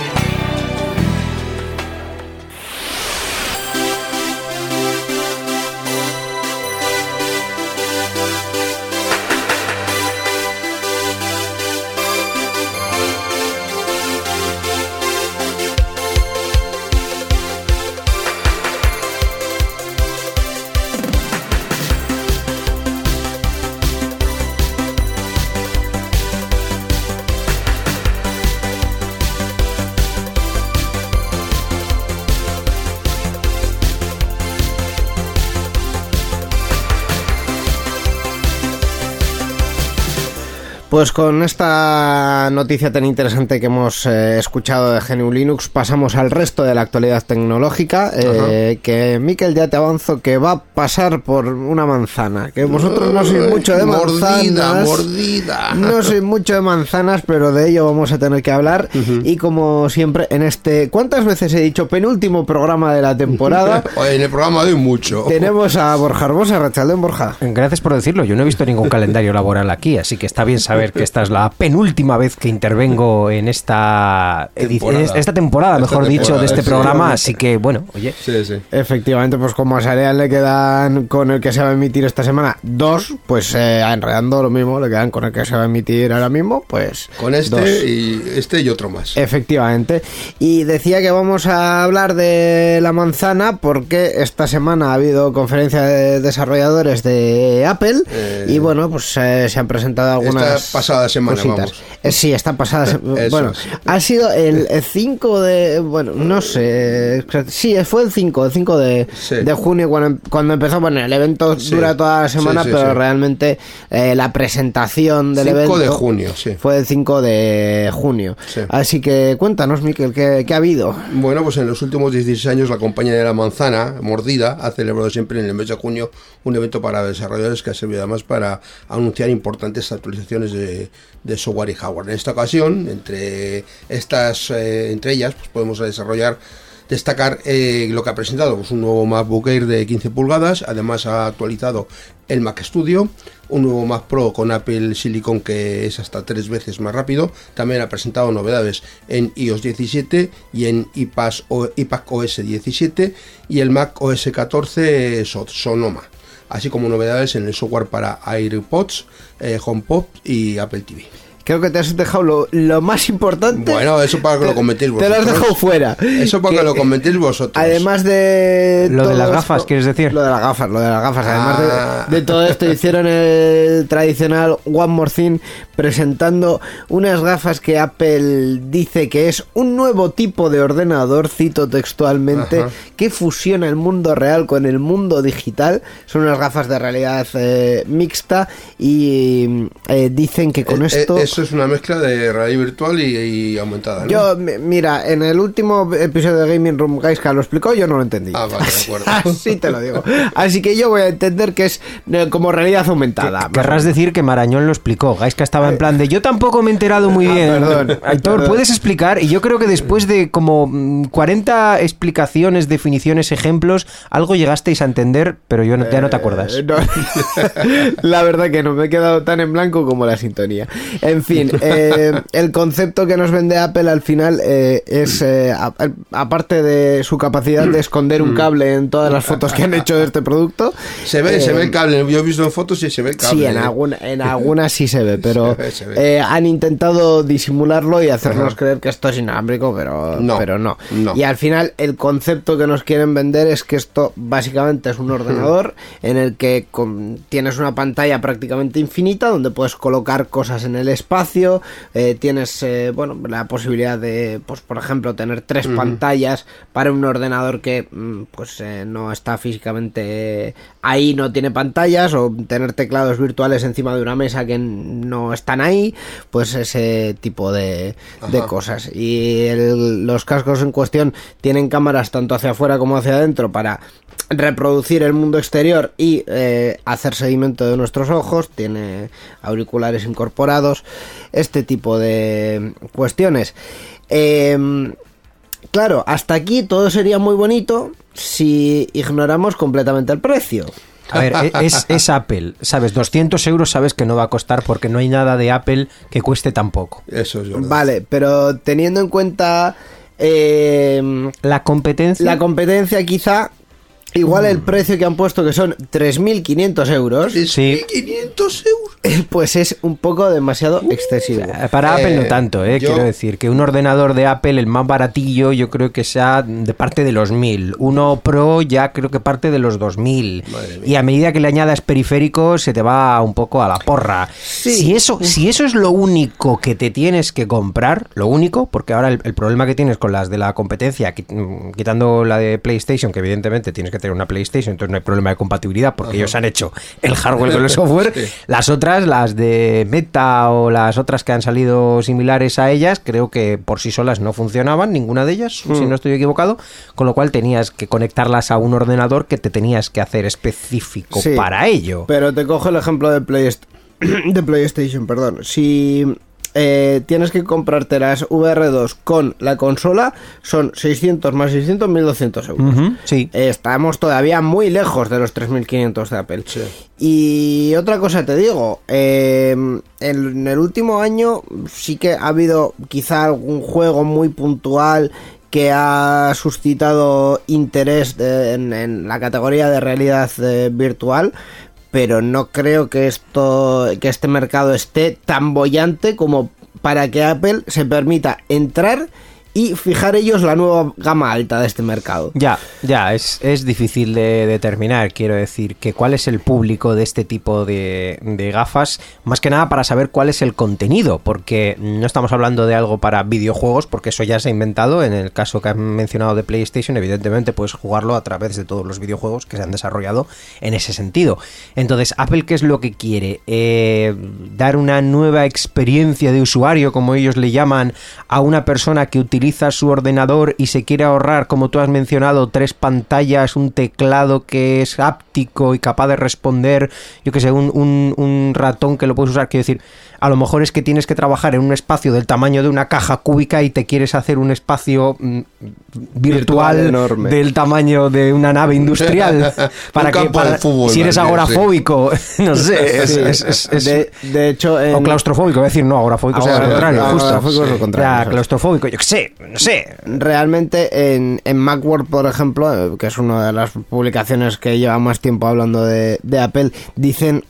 A: Pues con esta noticia tan interesante que hemos eh, escuchado de GNU Linux, pasamos al resto de la actualidad tecnológica, eh, que Miquel ya te avanzo que va a pasar por una manzana, que vosotros no sois mucho de
B: Mordida,
A: manzanas.
B: mordida.
A: No soy mucho de manzanas, pero de ello vamos a tener que hablar. Y como siempre, en este, ¿cuántas veces he dicho penúltimo programa de la temporada?
B: En el programa de mucho.
A: Tenemos a Borja Hermosa, Rachalden Borja.
C: Gracias por decirlo. Yo no he visto ningún calendario laboral aquí, así que está bien saber que esta es la penúltima vez que intervengo en esta
B: Temporada.
C: en esta temporada,
B: Esta
C: mejor dicho, de este programa. Así que, bueno, oye,
B: Sí, sí.
A: Efectivamente, pues como a Sarean le quedan con el que se va a emitir esta semana dos, pues eh, a enredando lo mismo, le quedan con el que se va a emitir ahora mismo, pues
B: Con este
A: dos.
B: y este y otro más.
A: Efectivamente. Y decía que vamos a hablar de la manzana porque esta semana ha habido conferencia de desarrolladores de Apple
B: Eh,
A: y bueno, pues eh, se han presentado algunas
B: esta pasada semana, vamos.
A: Eh, sí, esta pasada bueno,
B: es.
A: ha sido el 5 de bueno, no sé, sí, fue el 5, el 5 de,
B: Sí.
A: de junio cuando, em- cuando empezó, bueno, el evento
B: Sí.
A: dura toda la semana,
B: Sí,
A: pero realmente eh, la presentación del
B: 5
A: evento
B: de junio, sí.
A: fue el 5 de junio.
B: Sí.
A: Así que cuéntanos, Miquel, ¿qué, qué ha habido?
B: Bueno, pues en los últimos 16 años la compañía de la manzana, Mordida, ha celebrado siempre en el mes de junio un evento para desarrolladores que ha servido además para anunciar importantes actualizaciones de, de software y hardware. En esta ocasión, entre estas, eh, entre ellas, pues podemos desarrollar destacar eh, lo que ha presentado, pues un nuevo MacBook Air de 15 pulgadas, además ha actualizado el Mac Studio, un nuevo Mac Pro con Apple Silicon que es hasta tres veces más rápido, también ha presentado novedades en iOS 17 y en iPas o, iPac OS 17 y el Mac OS 14 So- Sonoma, así como novedades en el software para AirPods, eh, HomePod y Apple TV.
A: Creo que te has dejado lo, lo más importante.
B: Bueno, eso para que lo
A: Te-
B: comentéis
A: Te lo has
B: vosotros.
A: dejado fuera.
B: Eso para que, lo comentéis vosotros.
A: Además de.
C: Lo de las
A: esto-
C: gafas, ¿quieres decir?
A: Lo de las gafas, lo de las gafas. Además de-
B: Ah.
A: de, todo esto, hicieron el tradicional One More Thing presentando unas gafas que Apple dice que es un nuevo tipo de ordenador, cito textualmente,
B: Ajá.
A: que fusiona el mundo real con el mundo digital. Son unas gafas de realidad eh, mixta y eh, dicen que con
B: Eh,
A: esto.
B: eh, eso esto es una mezcla de realidad virtual y, y aumentada, ¿no?
A: Yo, mi- mira, en el último episodio de Gaming Room Gaiska lo explicó, yo no lo entendí.
B: Ah, vale, de acuerdo.
A: Así te lo digo. Así que yo voy a entender que es eh, como realidad aumentada.
C: Querrás decir que Marañón lo explicó. Gaiska estaba en plan de yo tampoco me he enterado muy
A: Ah,
C: bien.
A: perdón,
C: Aitor,
A: perdón.
C: ¿puedes explicar? Y yo creo que después de como mm, 40 explicaciones, definiciones, ejemplos, algo llegasteis a entender, pero yo no- ya no te acuerdas.
A: Eh, no. la verdad que no me he quedado tan en blanco como la sintonía. En fin, eh, el concepto que nos vende Apple al final eh, es, eh, a- aparte de su capacidad de esconder un cable en todas las fotos que han hecho de este producto.
B: Se ve, se
A: eh,
B: ve el cable. Yo he visto en fotos y se ve el cable.
A: Sí, en,
B: ¿eh?
A: alguna, en algunas sí se ve, pero
B: Se ve, se ve.
A: eh, han intentado disimularlo y hacernos
B: Ajá.
A: creer que esto es inalámbrico, pero
B: No,
A: pero no.
B: no.
A: Y al final el concepto que nos quieren vender es que esto básicamente es un ordenador en el que con- tienes una pantalla prácticamente infinita donde puedes colocar cosas en el espacio, eh, tienes eh, bueno la posibilidad de, pues por ejemplo, tener tres pantallas para un ordenador que mm, pues eh, no está físicamente ahí, no tiene pantallas, o tener teclados virtuales encima de una mesa que no están ahí, pues ese tipo de, de cosas. Y el- los cascos en cuestión tienen cámaras tanto hacia afuera como hacia adentro para reproducir el mundo exterior y eh, hacer seguimiento de nuestros ojos, tiene auriculares incorporados, este tipo de cuestiones. Em, claro, hasta aquí todo sería muy bonito si ignoramos completamente el precio.
C: A ver, e- es, es Apple, ¿sabes? 200 euros sabes que no va a costar porque no hay nada de Apple que cueste tan poco.
B: Eso es verdad.
A: Vale, pero teniendo en cuenta em,
C: La competencia...
A: la competencia quizá... Igual el precio que han puesto, que son 3.500 euros,
C: Sí.
B: 500 euros.
A: pues es un poco demasiado excesivo.
C: Eh, Para Apple no
B: Eh,
C: tanto, ¿eh?
B: yo-
C: quiero decir que un ordenador de Apple, el más baratillo, yo creo que sea de parte de los 1000. Uno Pro ya creo que parte de los 2000.
B: Madre mía.
C: Y a medida que le añadas periféricos, se te va un poco a la porra. Si, eso, si eso es lo único que te tienes que comprar, lo único, porque ahora el, el problema que tienes con las de la competencia, mm, quitando la de PlayStation, que evidentemente tienes que tener una PlayStation, entonces no hay problema de compatibilidad, porque ellos han hecho el hardware con el software.
B: Sí.
C: Las otras, las de Meta o las otras que han salido similares a ellas, creo que por sí solas no funcionaban, ninguna de ellas, si no estoy equivocado, con lo cual tenías que conectarlas a un ordenador que te tenías que hacer específico
A: Sí.
C: para ello.
A: Pero te cojo el ejemplo de, Playst- de PlayStation, perdón. Si eh, tienes que comprarte las VR2 con la consola, son 600 más 600, 1200 euros.
C: Sí.
A: Eh, Estamos todavía muy lejos de los 3500 de Apple. Y otra cosa te digo, eh, en, en el último año sí que ha habido quizá algún juego muy puntual que ha suscitado interés de- en, en la categoría de realidad eh, virtual, pero no creo que esto, que este mercado esté tan bollante como para que Apple se permita entrar y fijar ellos la nueva gama alta de este mercado.
C: Ya, ya, es, es difícil de determinar, quiero decir, que cuál es el público de este tipo de, de gafas, más que nada para saber cuál es el contenido, porque no estamos hablando de algo para videojuegos, porque eso ya se ha inventado, en el caso que han mencionado de PlayStation, evidentemente puedes jugarlo a través de todos los videojuegos que se han desarrollado en ese sentido. Entonces, Apple, ¿qué es lo que quiere? Eh, dar una nueva experiencia de usuario, como ellos le llaman, a una persona que utiliza su ordenador y se quiere ahorrar, como tú has mencionado, tres pantallas, un teclado que es áptico y capaz de responder, yo que sé, un, un- un ratón que lo puedes usar, quiero decir, a lo mejor es que tienes que trabajar en un espacio del tamaño de una caja cúbica y te quieres hacer un espacio mm, virtual, del tamaño de una nave industrial para
B: Un
C: que
B: campo
C: para-
B: de fútbol,
C: si eres agorafóbico no sé es,
A: Sí,
C: es- es- es-
A: de, de hecho, en-
C: o claustrofóbico, voy a decir no, agorafóbico es al
A: Agora-
C: contrario, justo.
A: agorafóbico es lo
C: Sí.
A: contrario,
C: Ya,
A: sí.
C: claustrofóbico, yo qué sé, no sé.
A: realmente en, en Macworld, por ejemplo, eh, que es una de las publicaciones que lleva más tiempo hablando de, de Apple, dicen,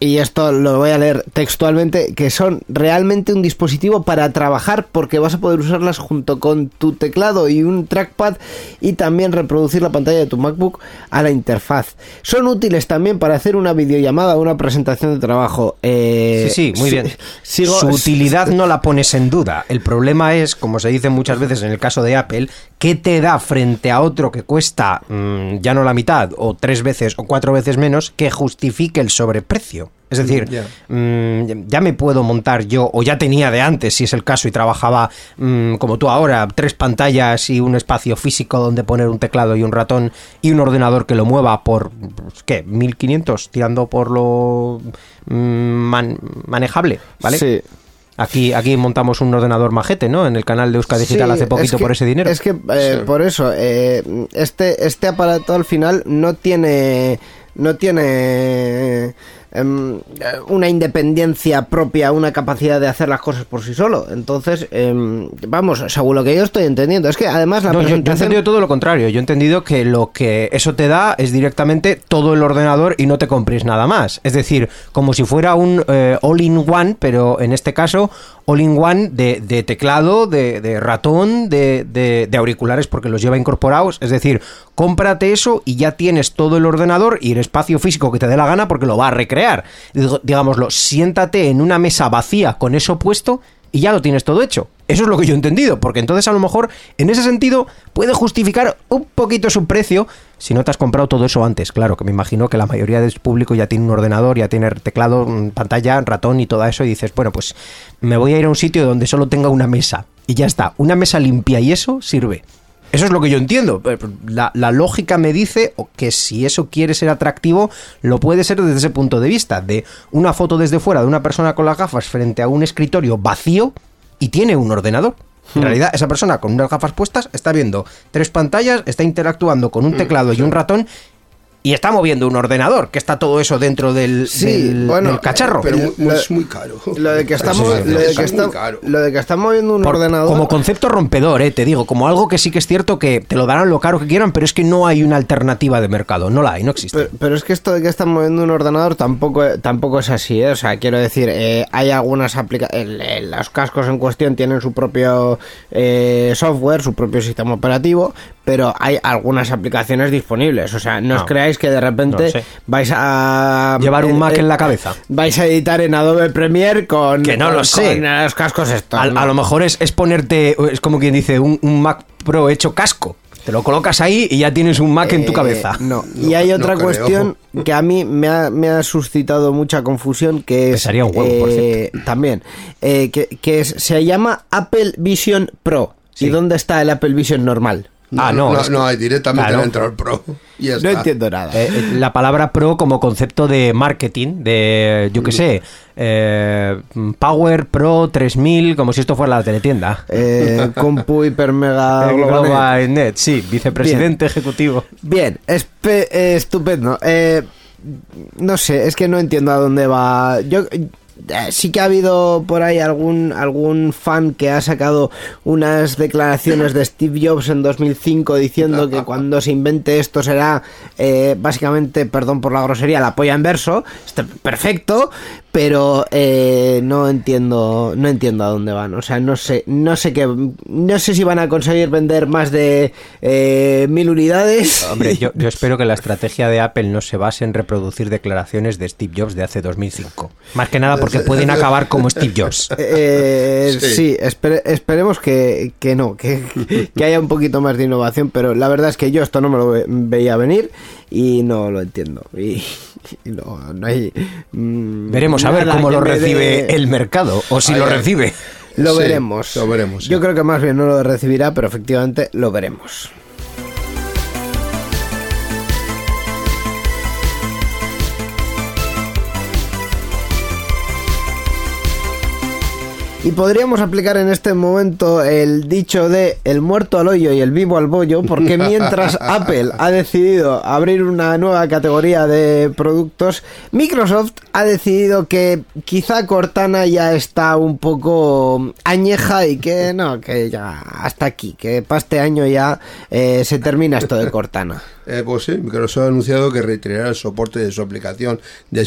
A: y esto lo voy a leer textualmente, que son realmente un dispositivo para trabajar porque vas a poder usarlas junto con tu teclado y un trackpad y también reproducir la pantalla de tu MacBook a la interfaz. Son útiles también para hacer una videollamada o una presentación de trabajo. Eh,
C: Sí, sí, muy
A: si-
C: bien.
A: sigo-
C: Su utilidad no la pones en duda. El problema es, como se dice muchas veces en el caso de Apple, ¿qué te da frente a otro que cuesta mm, ya no la mitad, o tres veces o cuatro veces menos, que justifique el sobreprecio? Es decir,
B: Ya.
C: mm, ya me puedo montar yo, o ya tenía de antes, si es el caso, y trabajaba mm, como tú ahora, tres pantallas y un espacio físico donde poner un teclado y un ratón y un ordenador que lo mueva por, pues, ¿qué? 1500, tirando por lo mm, man- manejable, ¿vale?
A: Sí.
C: Aquí, aquí montamos un ordenador majete, ¿no? En el canal de Euska Digital
A: Sí,
C: hace poquito
A: es que-
C: por ese dinero.
A: Es que eh,
B: Sí.
A: por eso, eh, este, este aparato al final no tiene. No tiene. Em, una independencia propia, una capacidad de hacer las cosas por sí solo. Entonces, em, vamos, según lo que yo estoy entendiendo, es que además la
C: No, yo, yo he entendido todo lo contrario. Yo he entendido que lo que eso te da es directamente todo el ordenador y no te compres nada más. Es decir, como si fuera un eh, all-in-one, pero en este caso all-in-one de, de teclado, de, de ratón, de auriculares porque los lleva incorporados. Es decir, cómprate eso y ya tienes todo el ordenador y el espacio físico que te dé la gana porque lo va a recrear. Digo- Digámoslo, siéntate en una mesa vacía con eso puesto y ya lo tienes todo hecho. Eso es lo que yo he entendido, porque entonces a lo mejor en ese sentido puede justificar un poquito su precio si no te has comprado todo eso antes. Claro, que me imagino que la mayoría del público ya tiene un ordenador, ya tiene teclado, mm, pantalla, ratón y todo eso y dices, bueno, pues me voy a ir a un sitio donde solo tenga una mesa y ya está, una mesa limpia y eso sirve. Eso es lo que yo entiendo. Eh, La, la lógica me dice que si eso quiere ser atractivo, lo puede ser desde ese punto de vista, de una foto desde fuera de una persona con las gafas frente a un escritorio vacío y tiene un ordenador. En realidad, esa persona con unas gafas puestas está viendo tres pantallas, está interactuando con un teclado y un ratón y está moviendo un ordenador, que está todo eso dentro del,
A: Sí,
C: del-
A: bueno,
C: del cacharro.
B: Pero
A: Lo-
B: es muy caro.
A: Lo de que
C: Sí, sí,
A: lo de que está-
B: caro.
A: lo de que está moviendo un
C: Por-
A: ordenador.
C: Como concepto rompedor, eh, te digo, como algo que sí que es cierto que te lo darán lo caro que quieran, pero es que no hay una alternativa de mercado, no la hay, no existe.
A: Pero, pero es que esto de que están moviendo un ordenador tampoco, tampoco es así, ¿eh? O sea, quiero decir, eh, hay algunas aplicaciones. Los cascos en cuestión tienen su propio eh, software, su propio sistema operativo, pero hay algunas aplicaciones disponibles. O sea, no os
C: No.
A: Creáis que de repente
C: No sé.
A: vais a.
C: Llevar un
A: eh,
C: Mac
A: eh,
C: en la cabeza.
A: Vais a editar en Adobe Premiere con.
C: Que no
A: con-
C: lo sé.
A: Con los cascos estos.
C: a,
A: ¿no?
C: a lo mejor es, es ponerte, es como quien dice, un, un Mac Pro hecho casco. Te lo colocas ahí y ya tienes un Mac en tu
A: Eh,
C: cabeza.
A: No,
B: No,
A: y hay otra cuestión que a mí me ha, me ha suscitado mucha confusión, que es...
C: Pesaría un huevo, por
A: eh, También, eh, que, que es- se llama Apple Vision Pro.
C: Sí.
A: ¿Y dónde está el Apple Vision normal?
C: Ah, no,
B: No,
C: es que-
B: no, hay directamente
C: Claro.
B: dentro del Pro. Y ya
A: No
B: está.
A: entiendo nada.
C: Eh, eh, la palabra pro como concepto de marketing, de, yo qué sé, eh, Power Pro 3000, como si esto fuera la teletienda.
A: Eh, compu hiper mega global.
C: Global Net, sí, vicepresidente ejecutivo.
A: Bien, espe- estupendo. Eh, no sé, es que no entiendo a dónde va. Yo sí que ha habido por ahí algún algún fan que ha sacado unas declaraciones de Steve Jobs en 2005 diciendo que cuando se invente esto será eh, básicamente, perdón por la grosería, la polla en verso. Está perfecto, pero eh, no entiendo no entiendo a dónde van. O sea, no sé no sé qué no sé si van a conseguir vender más de eh, mil unidades.
C: Hombre, yo, yo espero que la estrategia de Apple no se base en reproducir declaraciones de Steve Jobs de hace 2005. Más que nada porque pueden acabar como Steve Jobs.
A: Eh, sí,
B: Sí.
A: espere- esperemos que, que no, que, que haya un poquito más de innovación, pero la verdad es que yo esto no me lo ve- veía venir y no lo entiendo. Y, y no, no hay. mm,
C: Veremos a ver cómo lo recibe el mercado, o si
B: Ay,
C: lo recibe.
A: Lo
B: Sí,
A: veremos.
B: lo veremos, sí.
A: Yo creo que más bien no lo recibirá, pero efectivamente lo veremos. Y podríamos aplicar en este momento el dicho de el muerto al hoyo y el vivo al bollo, porque mientras Apple ha decidido abrir una nueva categoría de productos, Microsoft ha decidido que quizá Cortana ya está un poco añeja y que no, que ya hasta aquí, que para este año ya eh, se termina esto de Cortana.
B: Eh, pues sí, Microsoft ha anunciado que retirará el soporte de su aplicación de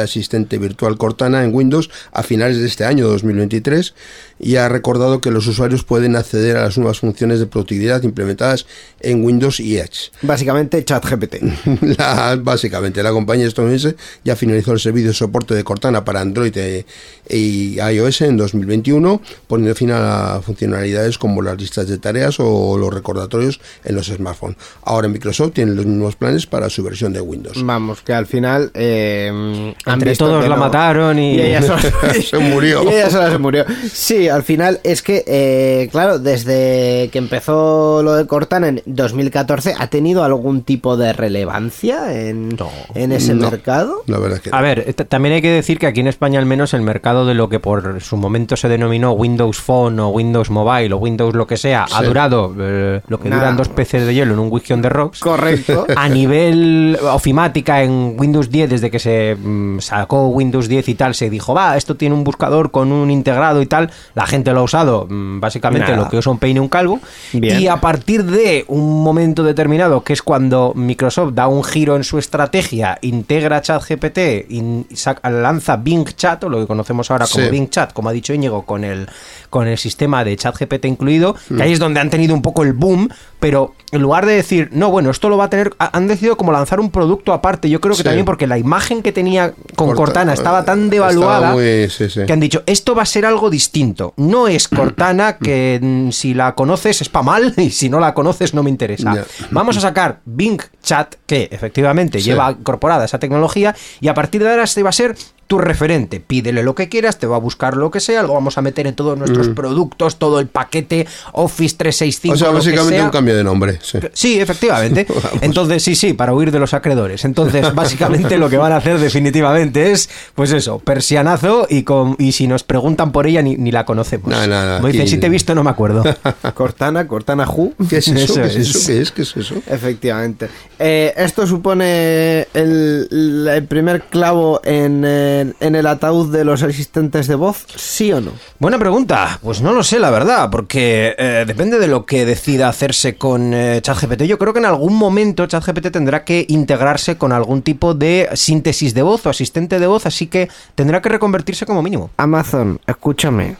B: asistente, virtual Cortana en Windows a finales de este año 2023 2023 y ha recordado que los usuarios pueden acceder a las nuevas funciones de productividad implementadas en Windows y Edge.
A: Básicamente ChatGPT.
B: La- básicamente, la compañía estadounidense ya finalizó el servicio de soporte de Cortana para Android e- y iOS en 2021, poniendo fin a funcionalidades como las listas de tareas o los recordatorios en los smartphones. Ahora Microsoft tiene los mismos planes para su versión de Windows.
A: Vamos, que al final. eh,
C: Entre todos la
A: no.
C: mataron y-
A: ella sola
B: Se murió.
A: Y ella sola se murió. Sí, al final es que, eh, claro, desde que empezó lo de Cortana en 2014, ¿ha tenido algún tipo de relevancia en, en ese
B: No.
A: mercado?
B: La verdad es que
C: A ver, eh, también hay que decir que aquí en España al menos el mercado de lo que por su momento se denominó Windows Phone o Windows Mobile o Windows lo que sea, ha durado eh, lo que
A: Nada.
C: duran dos peces de hielo en un whisky on the rocks.
A: Correcto.
C: A nivel ofimática en Windows 10, desde que se mm, sacó Windows 10 y tal, se dijo, va, esto tiene un buscador con un integrado y tal. La gente lo ha usado mm, básicamente
A: Nada.
C: lo que usa un peine y un calvo.
A: Bien.
C: Y a partir de un momento determinado, que es cuando Microsoft da un giro en su estrategia, integra ChatGPT, in- lanza Bing Chat, o lo que conocemos ahora como
B: Sí.
C: Bing Chat, como ha dicho Íñigo, con el, con el sistema de ChatGPT incluido, que ahí es donde han tenido un poco el boom, pero en lugar de decir, no, bueno, esto lo va a tener, ha- han decidido como lanzar un producto aparte. Yo creo que
B: Sí.
C: también porque la imagen que tenía con
B: Corta-
C: Cortana estaba tan
B: estaba
C: devaluada
B: muy- sí, sí.
C: que han dicho, esto va a ser algo distinto. No es Cortana que mm, si la conoces es pa' mal y si no la conoces no me interesa. Vamos a sacar Bing Chat, que efectivamente
B: Sí.
C: lleva incorporada esa tecnología, y a partir de ahora este va a ser tu referente. Pídele lo que quieras, te va a buscar lo que sea, lo vamos a meter en todos nuestros productos, todo el paquete Office 365.
B: Mm. o sea,
C: lo que
B: básicamente
C: sea.
B: un cambio de nombre. sí.
C: Sí, efectivamente. Entonces, sí, sí, para huir de los acreedores. Entonces, básicamente lo que van a hacer definitivamente es, pues eso, persianazo y, con, y si nos preguntan por ella ni, ni la conocemos.
B: No, no, no,
C: Como dicen, si te he visto no me acuerdo.
A: Cortana, Cortana Who.
B: ¿Qué es eso?
C: Eso
B: ¿Qué es
C: es.
B: eso? ¿Qué es? ¿Qué es eso?
A: Efectivamente. Eh, ¿Esto supone el, el primer clavo en, eh, en el ataúd de los asistentes de voz? ¿Sí o no?
C: Buena pregunta. Pues no lo sé, la verdad, porque eh, depende de lo que decida hacerse con eh, ChatGPT. Yo creo que en algún momento ChatGPT tendrá que integrarse con algún tipo de síntesis de voz o asistente de voz, así que tendrá que reconvertirse como mínimo.
A: Amazon, escúchame.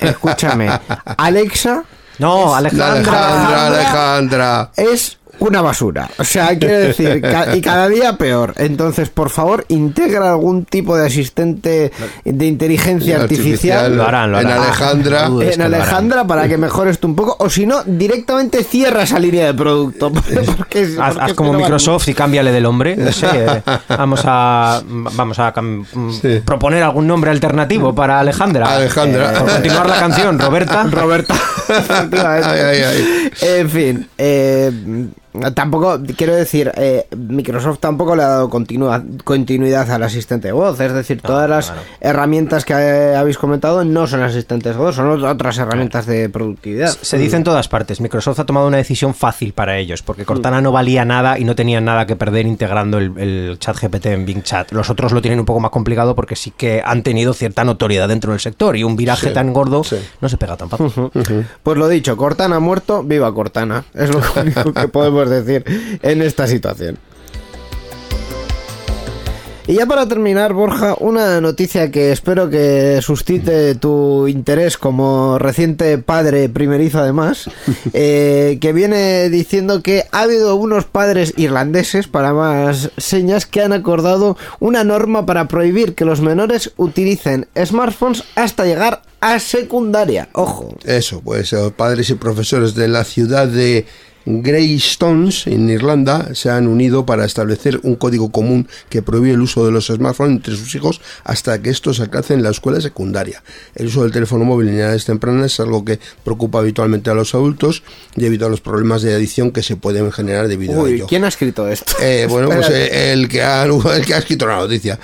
A: Escúchame. Alexa
C: No, Alejandra.
B: Alejandra, Alejandra.
A: es una basura. O sea, quiero decir, ca- y cada día peor. Entonces, por favor, integra algún tipo de asistente de inteligencia artificial.
C: Lo harán, lo
B: En
C: harán.
B: Alejandra.
C: Ah,
A: en
C: lo harán.
A: Alejandra para que mejores tú un poco o si no directamente cierra esa línea de producto porque,
C: Haz,
A: porque
C: como
A: no
C: Microsoft y cámbiale del nombre. No sé, eh, vamos a vamos a mm,
B: Sí.
C: proponer algún nombre alternativo para Alejandra.
B: Alejandra.
C: Eh, por continuar la canción, Roberta.
A: Roberta efectivamente.
B: Ay, ay, ay.
A: en fin eh, tampoco quiero decir eh, Microsoft tampoco le ha dado continua- continuidad al asistente de voz es decir todas las
C: claro.
A: herramientas que eh, habéis comentado no son asistentes de voz son otras herramientas de productividad
C: Se dice en todas partes, Microsoft ha tomado una decisión fácil para ellos, porque Cortana no valía nada y no tenían nada que perder integrando el, el chat GPT en Bing Chat. Los otros lo tienen un poco más complicado porque sí que han tenido cierta notoriedad dentro del sector y un viraje
B: Sí,
C: tan gordo
B: sí.
C: no se pega tan fácil.
A: Pues lo dicho, Cortana muerto, viva Cortana. Es lo único que podemos decir en esta situación. Y ya para terminar, Borja, una noticia que espero que suscite tu interés como reciente padre primerizo además, eh, que viene diciendo que ha habido unos padres irlandeses, para más señas, que han acordado una norma para prohibir que los menores utilicen smartphones hasta llegar a secundaria. Ojo.
B: Eso, pues eh, padres y profesores de la ciudad de Greystones, en Irlanda, se han unido para establecer un código común que prohíbe el uso de los smartphones entre sus hijos hasta que estos alcancen la escuela secundaria. El uso del teléfono móvil en edades tempranas es algo que preocupa habitualmente a los adultos debido a los problemas de adicción que se pueden generar debido a
A: Uy,
B: ello.
A: ¿quién ha escrito esto?
B: Eh, bueno, pues eh, el, que ha, el que ha escrito la noticia,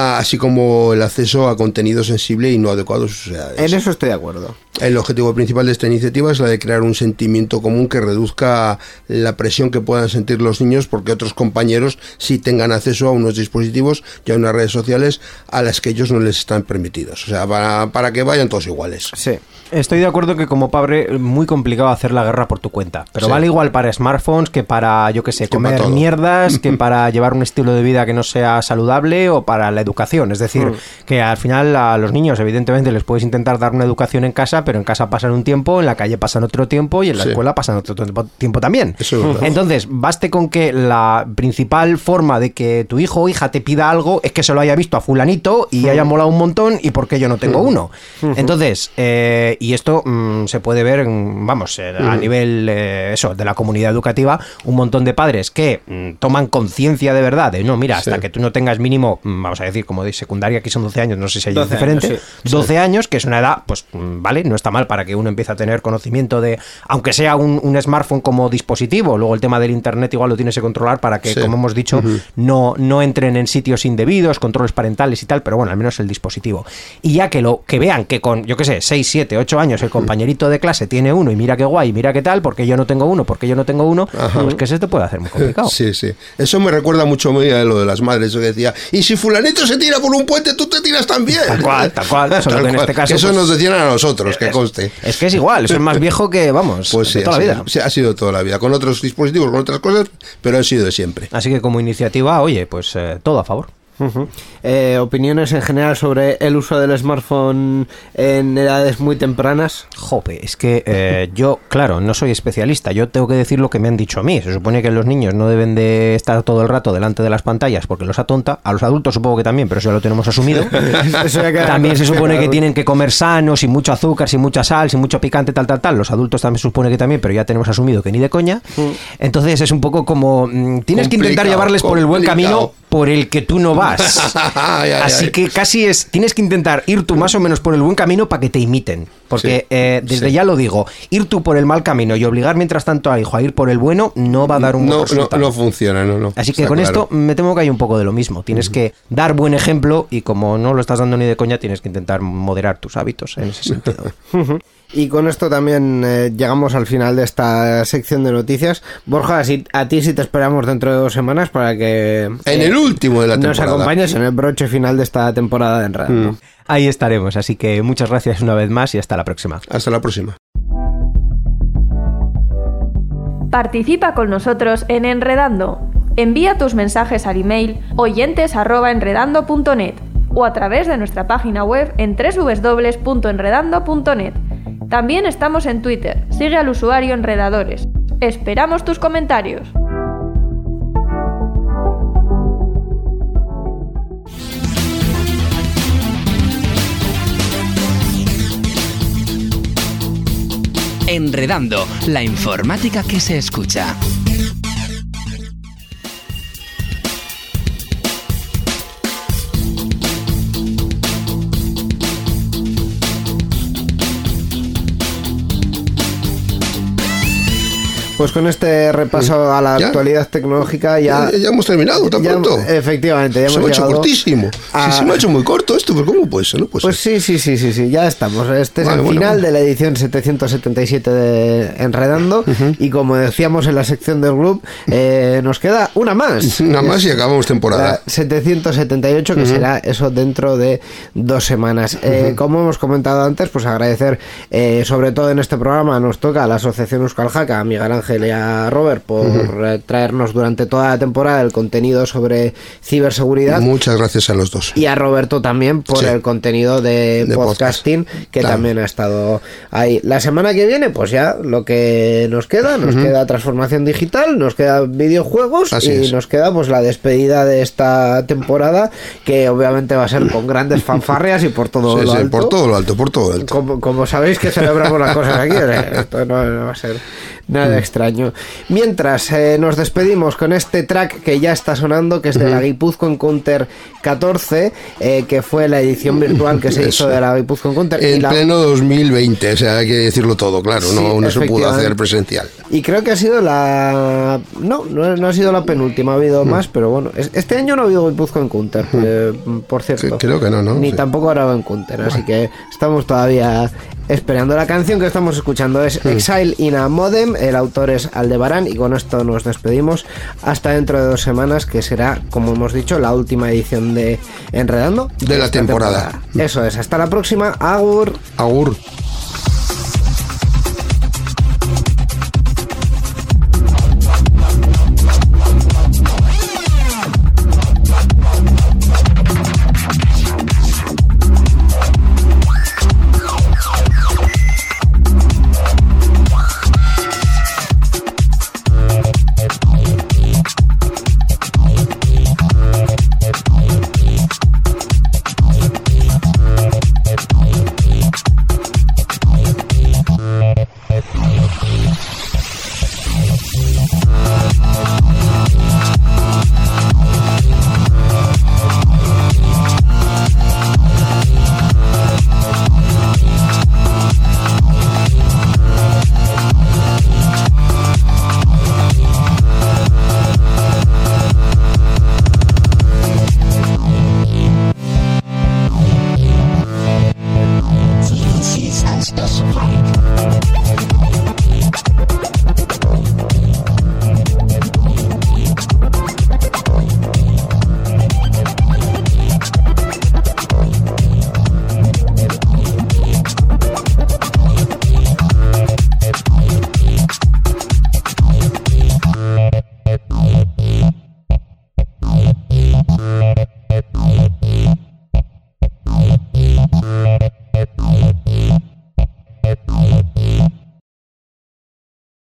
B: Ah, así como el acceso a contenido sensible y no adecuado a sus edades.
A: En eso estoy de acuerdo.
B: El objetivo principal de esta iniciativa es la de crear un sentimiento común que reduzca la presión que puedan sentir los niños porque otros compañeros sí tengan acceso a unos dispositivos y a unas redes sociales a las que ellos no les están permitidos. O sea, para, para que vayan todos iguales.
A: Sí.
C: Estoy de acuerdo que como padre muy complicado hacer la guerra por tu cuenta, pero
B: Sí.
C: vale igual para smartphones que para, yo que sé,
B: Que
C: comer mierdas, que para llevar un estilo de vida que no sea saludable o para la educación. Es decir, que al final a los niños, evidentemente, les puedes intentar dar una educación en casa, pero en casa pasan un tiempo, en la calle pasan otro tiempo y en la
B: Sí.
C: escuela pasan otro tiempo- también.
B: Eso es verdad.
C: Entonces, baste con que la principal forma de que tu hijo o hija te pida algo es que se lo haya visto a fulanito y haya molado un montón y porque yo no tengo uno. Entonces, eh, y esto mm, se puede ver, en, vamos, eh, a nivel eh, eso, de la comunidad educativa, un montón de padres que mm, toman conciencia de verdad de, no, mira, hasta
B: Sí.
C: que tú no tengas mínimo, mm, vamos a decir, como de secundaria, que son 12 años, no sé si hay
A: 12
C: diferente,
A: años,
C: 12 años, que es una edad, pues, vale, no está mal para que uno empiece a tener conocimiento de, aunque sea un, un smartphone como dispositivo, luego el tema del internet igual lo tienes que controlar para que,
B: Sí.
C: como hemos dicho, no, no entren en sitios indebidos, controles parentales y tal, pero bueno, al menos el dispositivo. Y ya que lo que vean que con, yo qué sé, 6, 7, 8 años el compañerito de clase tiene uno y mira qué guay, mira qué tal, porque yo no tengo uno, porque yo no tengo uno, pues que se te puede hacer muy complicado.
B: Sí, sí. Eso me recuerda mucho muy a lo de las madres, eso que decía, y si fulanito se tira por un puente, tú te tiras también.
C: Tal cual, tal cual, solo
B: Tal
C: que en
B: cual.
C: este caso,
B: Eso
C: pues,
B: nos decían a nosotros, que conste.
C: Es que es igual, eso es más viejo que, vamos,
B: Pues sí,
C: toda
B: ha
C: la
B: sido-
C: vida.
B: sí, ha sido toda la vida, con otros dispositivos, con otras cosas, pero ha sido de siempre.
C: Así que como iniciativa, oye, pues eh, todo a favor.
A: Eh, opiniones en general sobre el uso del smartphone en edades muy tempranas.
C: Jope, es que eh, yo, claro, no soy especialista, yo tengo que decir lo que me han dicho a mí. Se supone que los niños no deben de estar todo el rato delante de las pantallas porque los atonta. A los adultos supongo que también, pero eso ya lo tenemos asumido. También se supone que tienen que comer sano, sin mucho azúcar, sin mucha sal, sin mucho picante, tal, tal, tal. Los adultos también se supone que también, pero ya tenemos asumido que ni de coña. Entonces es un poco como... mm, tienes que intentar llevarles por el buen camino por el que tú no vas.
B: Ay, ay,
C: Así
B: ay.
C: que casi es, tienes que intentar ir tú más o menos por el buen camino para que te imiten. Porque
B: Sí,
C: eh, desde
B: sí.
C: ya lo digo, ir tú por el mal camino y obligar mientras tanto al hijo a ir por el bueno no va a dar un buen
B: No, no,
C: resultado.
B: no funciona, no, no.
C: Así que con
B: claro.
C: esto me temo que hay un poco de lo mismo. Tienes que dar buen ejemplo y como no lo estás dando ni de coña, tienes que intentar moderar tus hábitos en ese sentido.
A: Y con esto también eh, llegamos al final de esta sección de noticias. Borja, si- a ti sí te esperamos dentro de dos semanas para que
B: En
A: eh,
B: el último de la
A: nos
B: temporada.
A: acompañes en el broche final de esta temporada de Enredando.
C: Ahí estaremos, así que muchas gracias una vez más y hasta la próxima.
B: Hasta la próxima.
G: Participa con nosotros en Enredando. Envía tus mensajes al email oyentes@enredando.net o a través de nuestra página web en www.enredando.net. También estamos en Twitter. Sigue al usuario Enredadores. Esperamos tus comentarios.
E: Enredando, la informática que se escucha.
A: Pues con este repaso a la
B: ¿Ya?
A: actualidad tecnológica ya...
B: Ya, ya hemos terminado, tan
A: ya-
B: pronto.
A: Efectivamente, ya
B: se me
A: hemos
B: ha hecho cortísimo.
A: a-
B: Sí, se me ha hecho muy corto esto, pero ¿cómo puede ser? No puede
A: Pues
B: ser.
A: sí, sí, sí, sí, sí, ya estamos. Este es el
B: bueno,
A: final
B: bueno.
A: de la edición 777 de Enredando y como decíamos en la sección del club, eh, nos queda una más.
B: Nada más y acabamos temporada.
A: La 778 que será eso dentro de dos semanas. Eh, como hemos comentado antes, pues agradecer eh, sobre todo en este programa nos toca a la Asociación Euskal Jaca, a Miguel Ángel y a Robert por eh, traernos durante toda la temporada el contenido sobre ciberseguridad.
B: Muchas gracias a los dos.
A: Y a Roberto también por
B: Sí.
A: el contenido de,
B: De
A: podcasting que
B: Claro.
A: también ha estado ahí. La semana que viene, pues ya lo que nos queda, nos queda transformación digital, nos queda videojuegos
B: Así
A: y
B: es.
A: nos queda pues la despedida de esta temporada que obviamente va a ser con grandes fanfarrias y por todo
B: Sí,
A: lo
B: sí,
A: alto.
B: por todo lo alto, por todo lo alto.
A: Como, como sabéis que celebramos las cosas aquí, esto no, no va a ser nada
B: Mm.
A: extraño. Mientras eh, nos despedimos con este track que ya está sonando, que es de la Guipuzcoa Counter 14, eh, que fue la edición virtual que se hizo de la Guipuzcoa Counter.
B: En
A: la-
B: pleno 2020, o sea, hay que decirlo todo, claro,
A: Sí,
B: no, no se pudo hacer presencial.
A: Y creo que ha sido la. No, no, no ha sido la penúltima, ha habido
B: Mm.
A: más, pero bueno. es- Este año no ha habido Guipuzcoa en Counter, eh, por cierto.
B: Creo que no, ¿no?
A: Ni
B: Sí.
A: tampoco ahora en Counter, así que estamos todavía esperando. La canción que estamos escuchando es
B: Mm.
A: Exile in a Modem, el autor es Aldebarán, y con esto nos despedimos hasta dentro de dos semanas, que será, como hemos dicho, la última edición de Enredando
B: De la
A: esta
B: temporada.
A: Eso es, hasta la próxima. Agur.
B: Agur.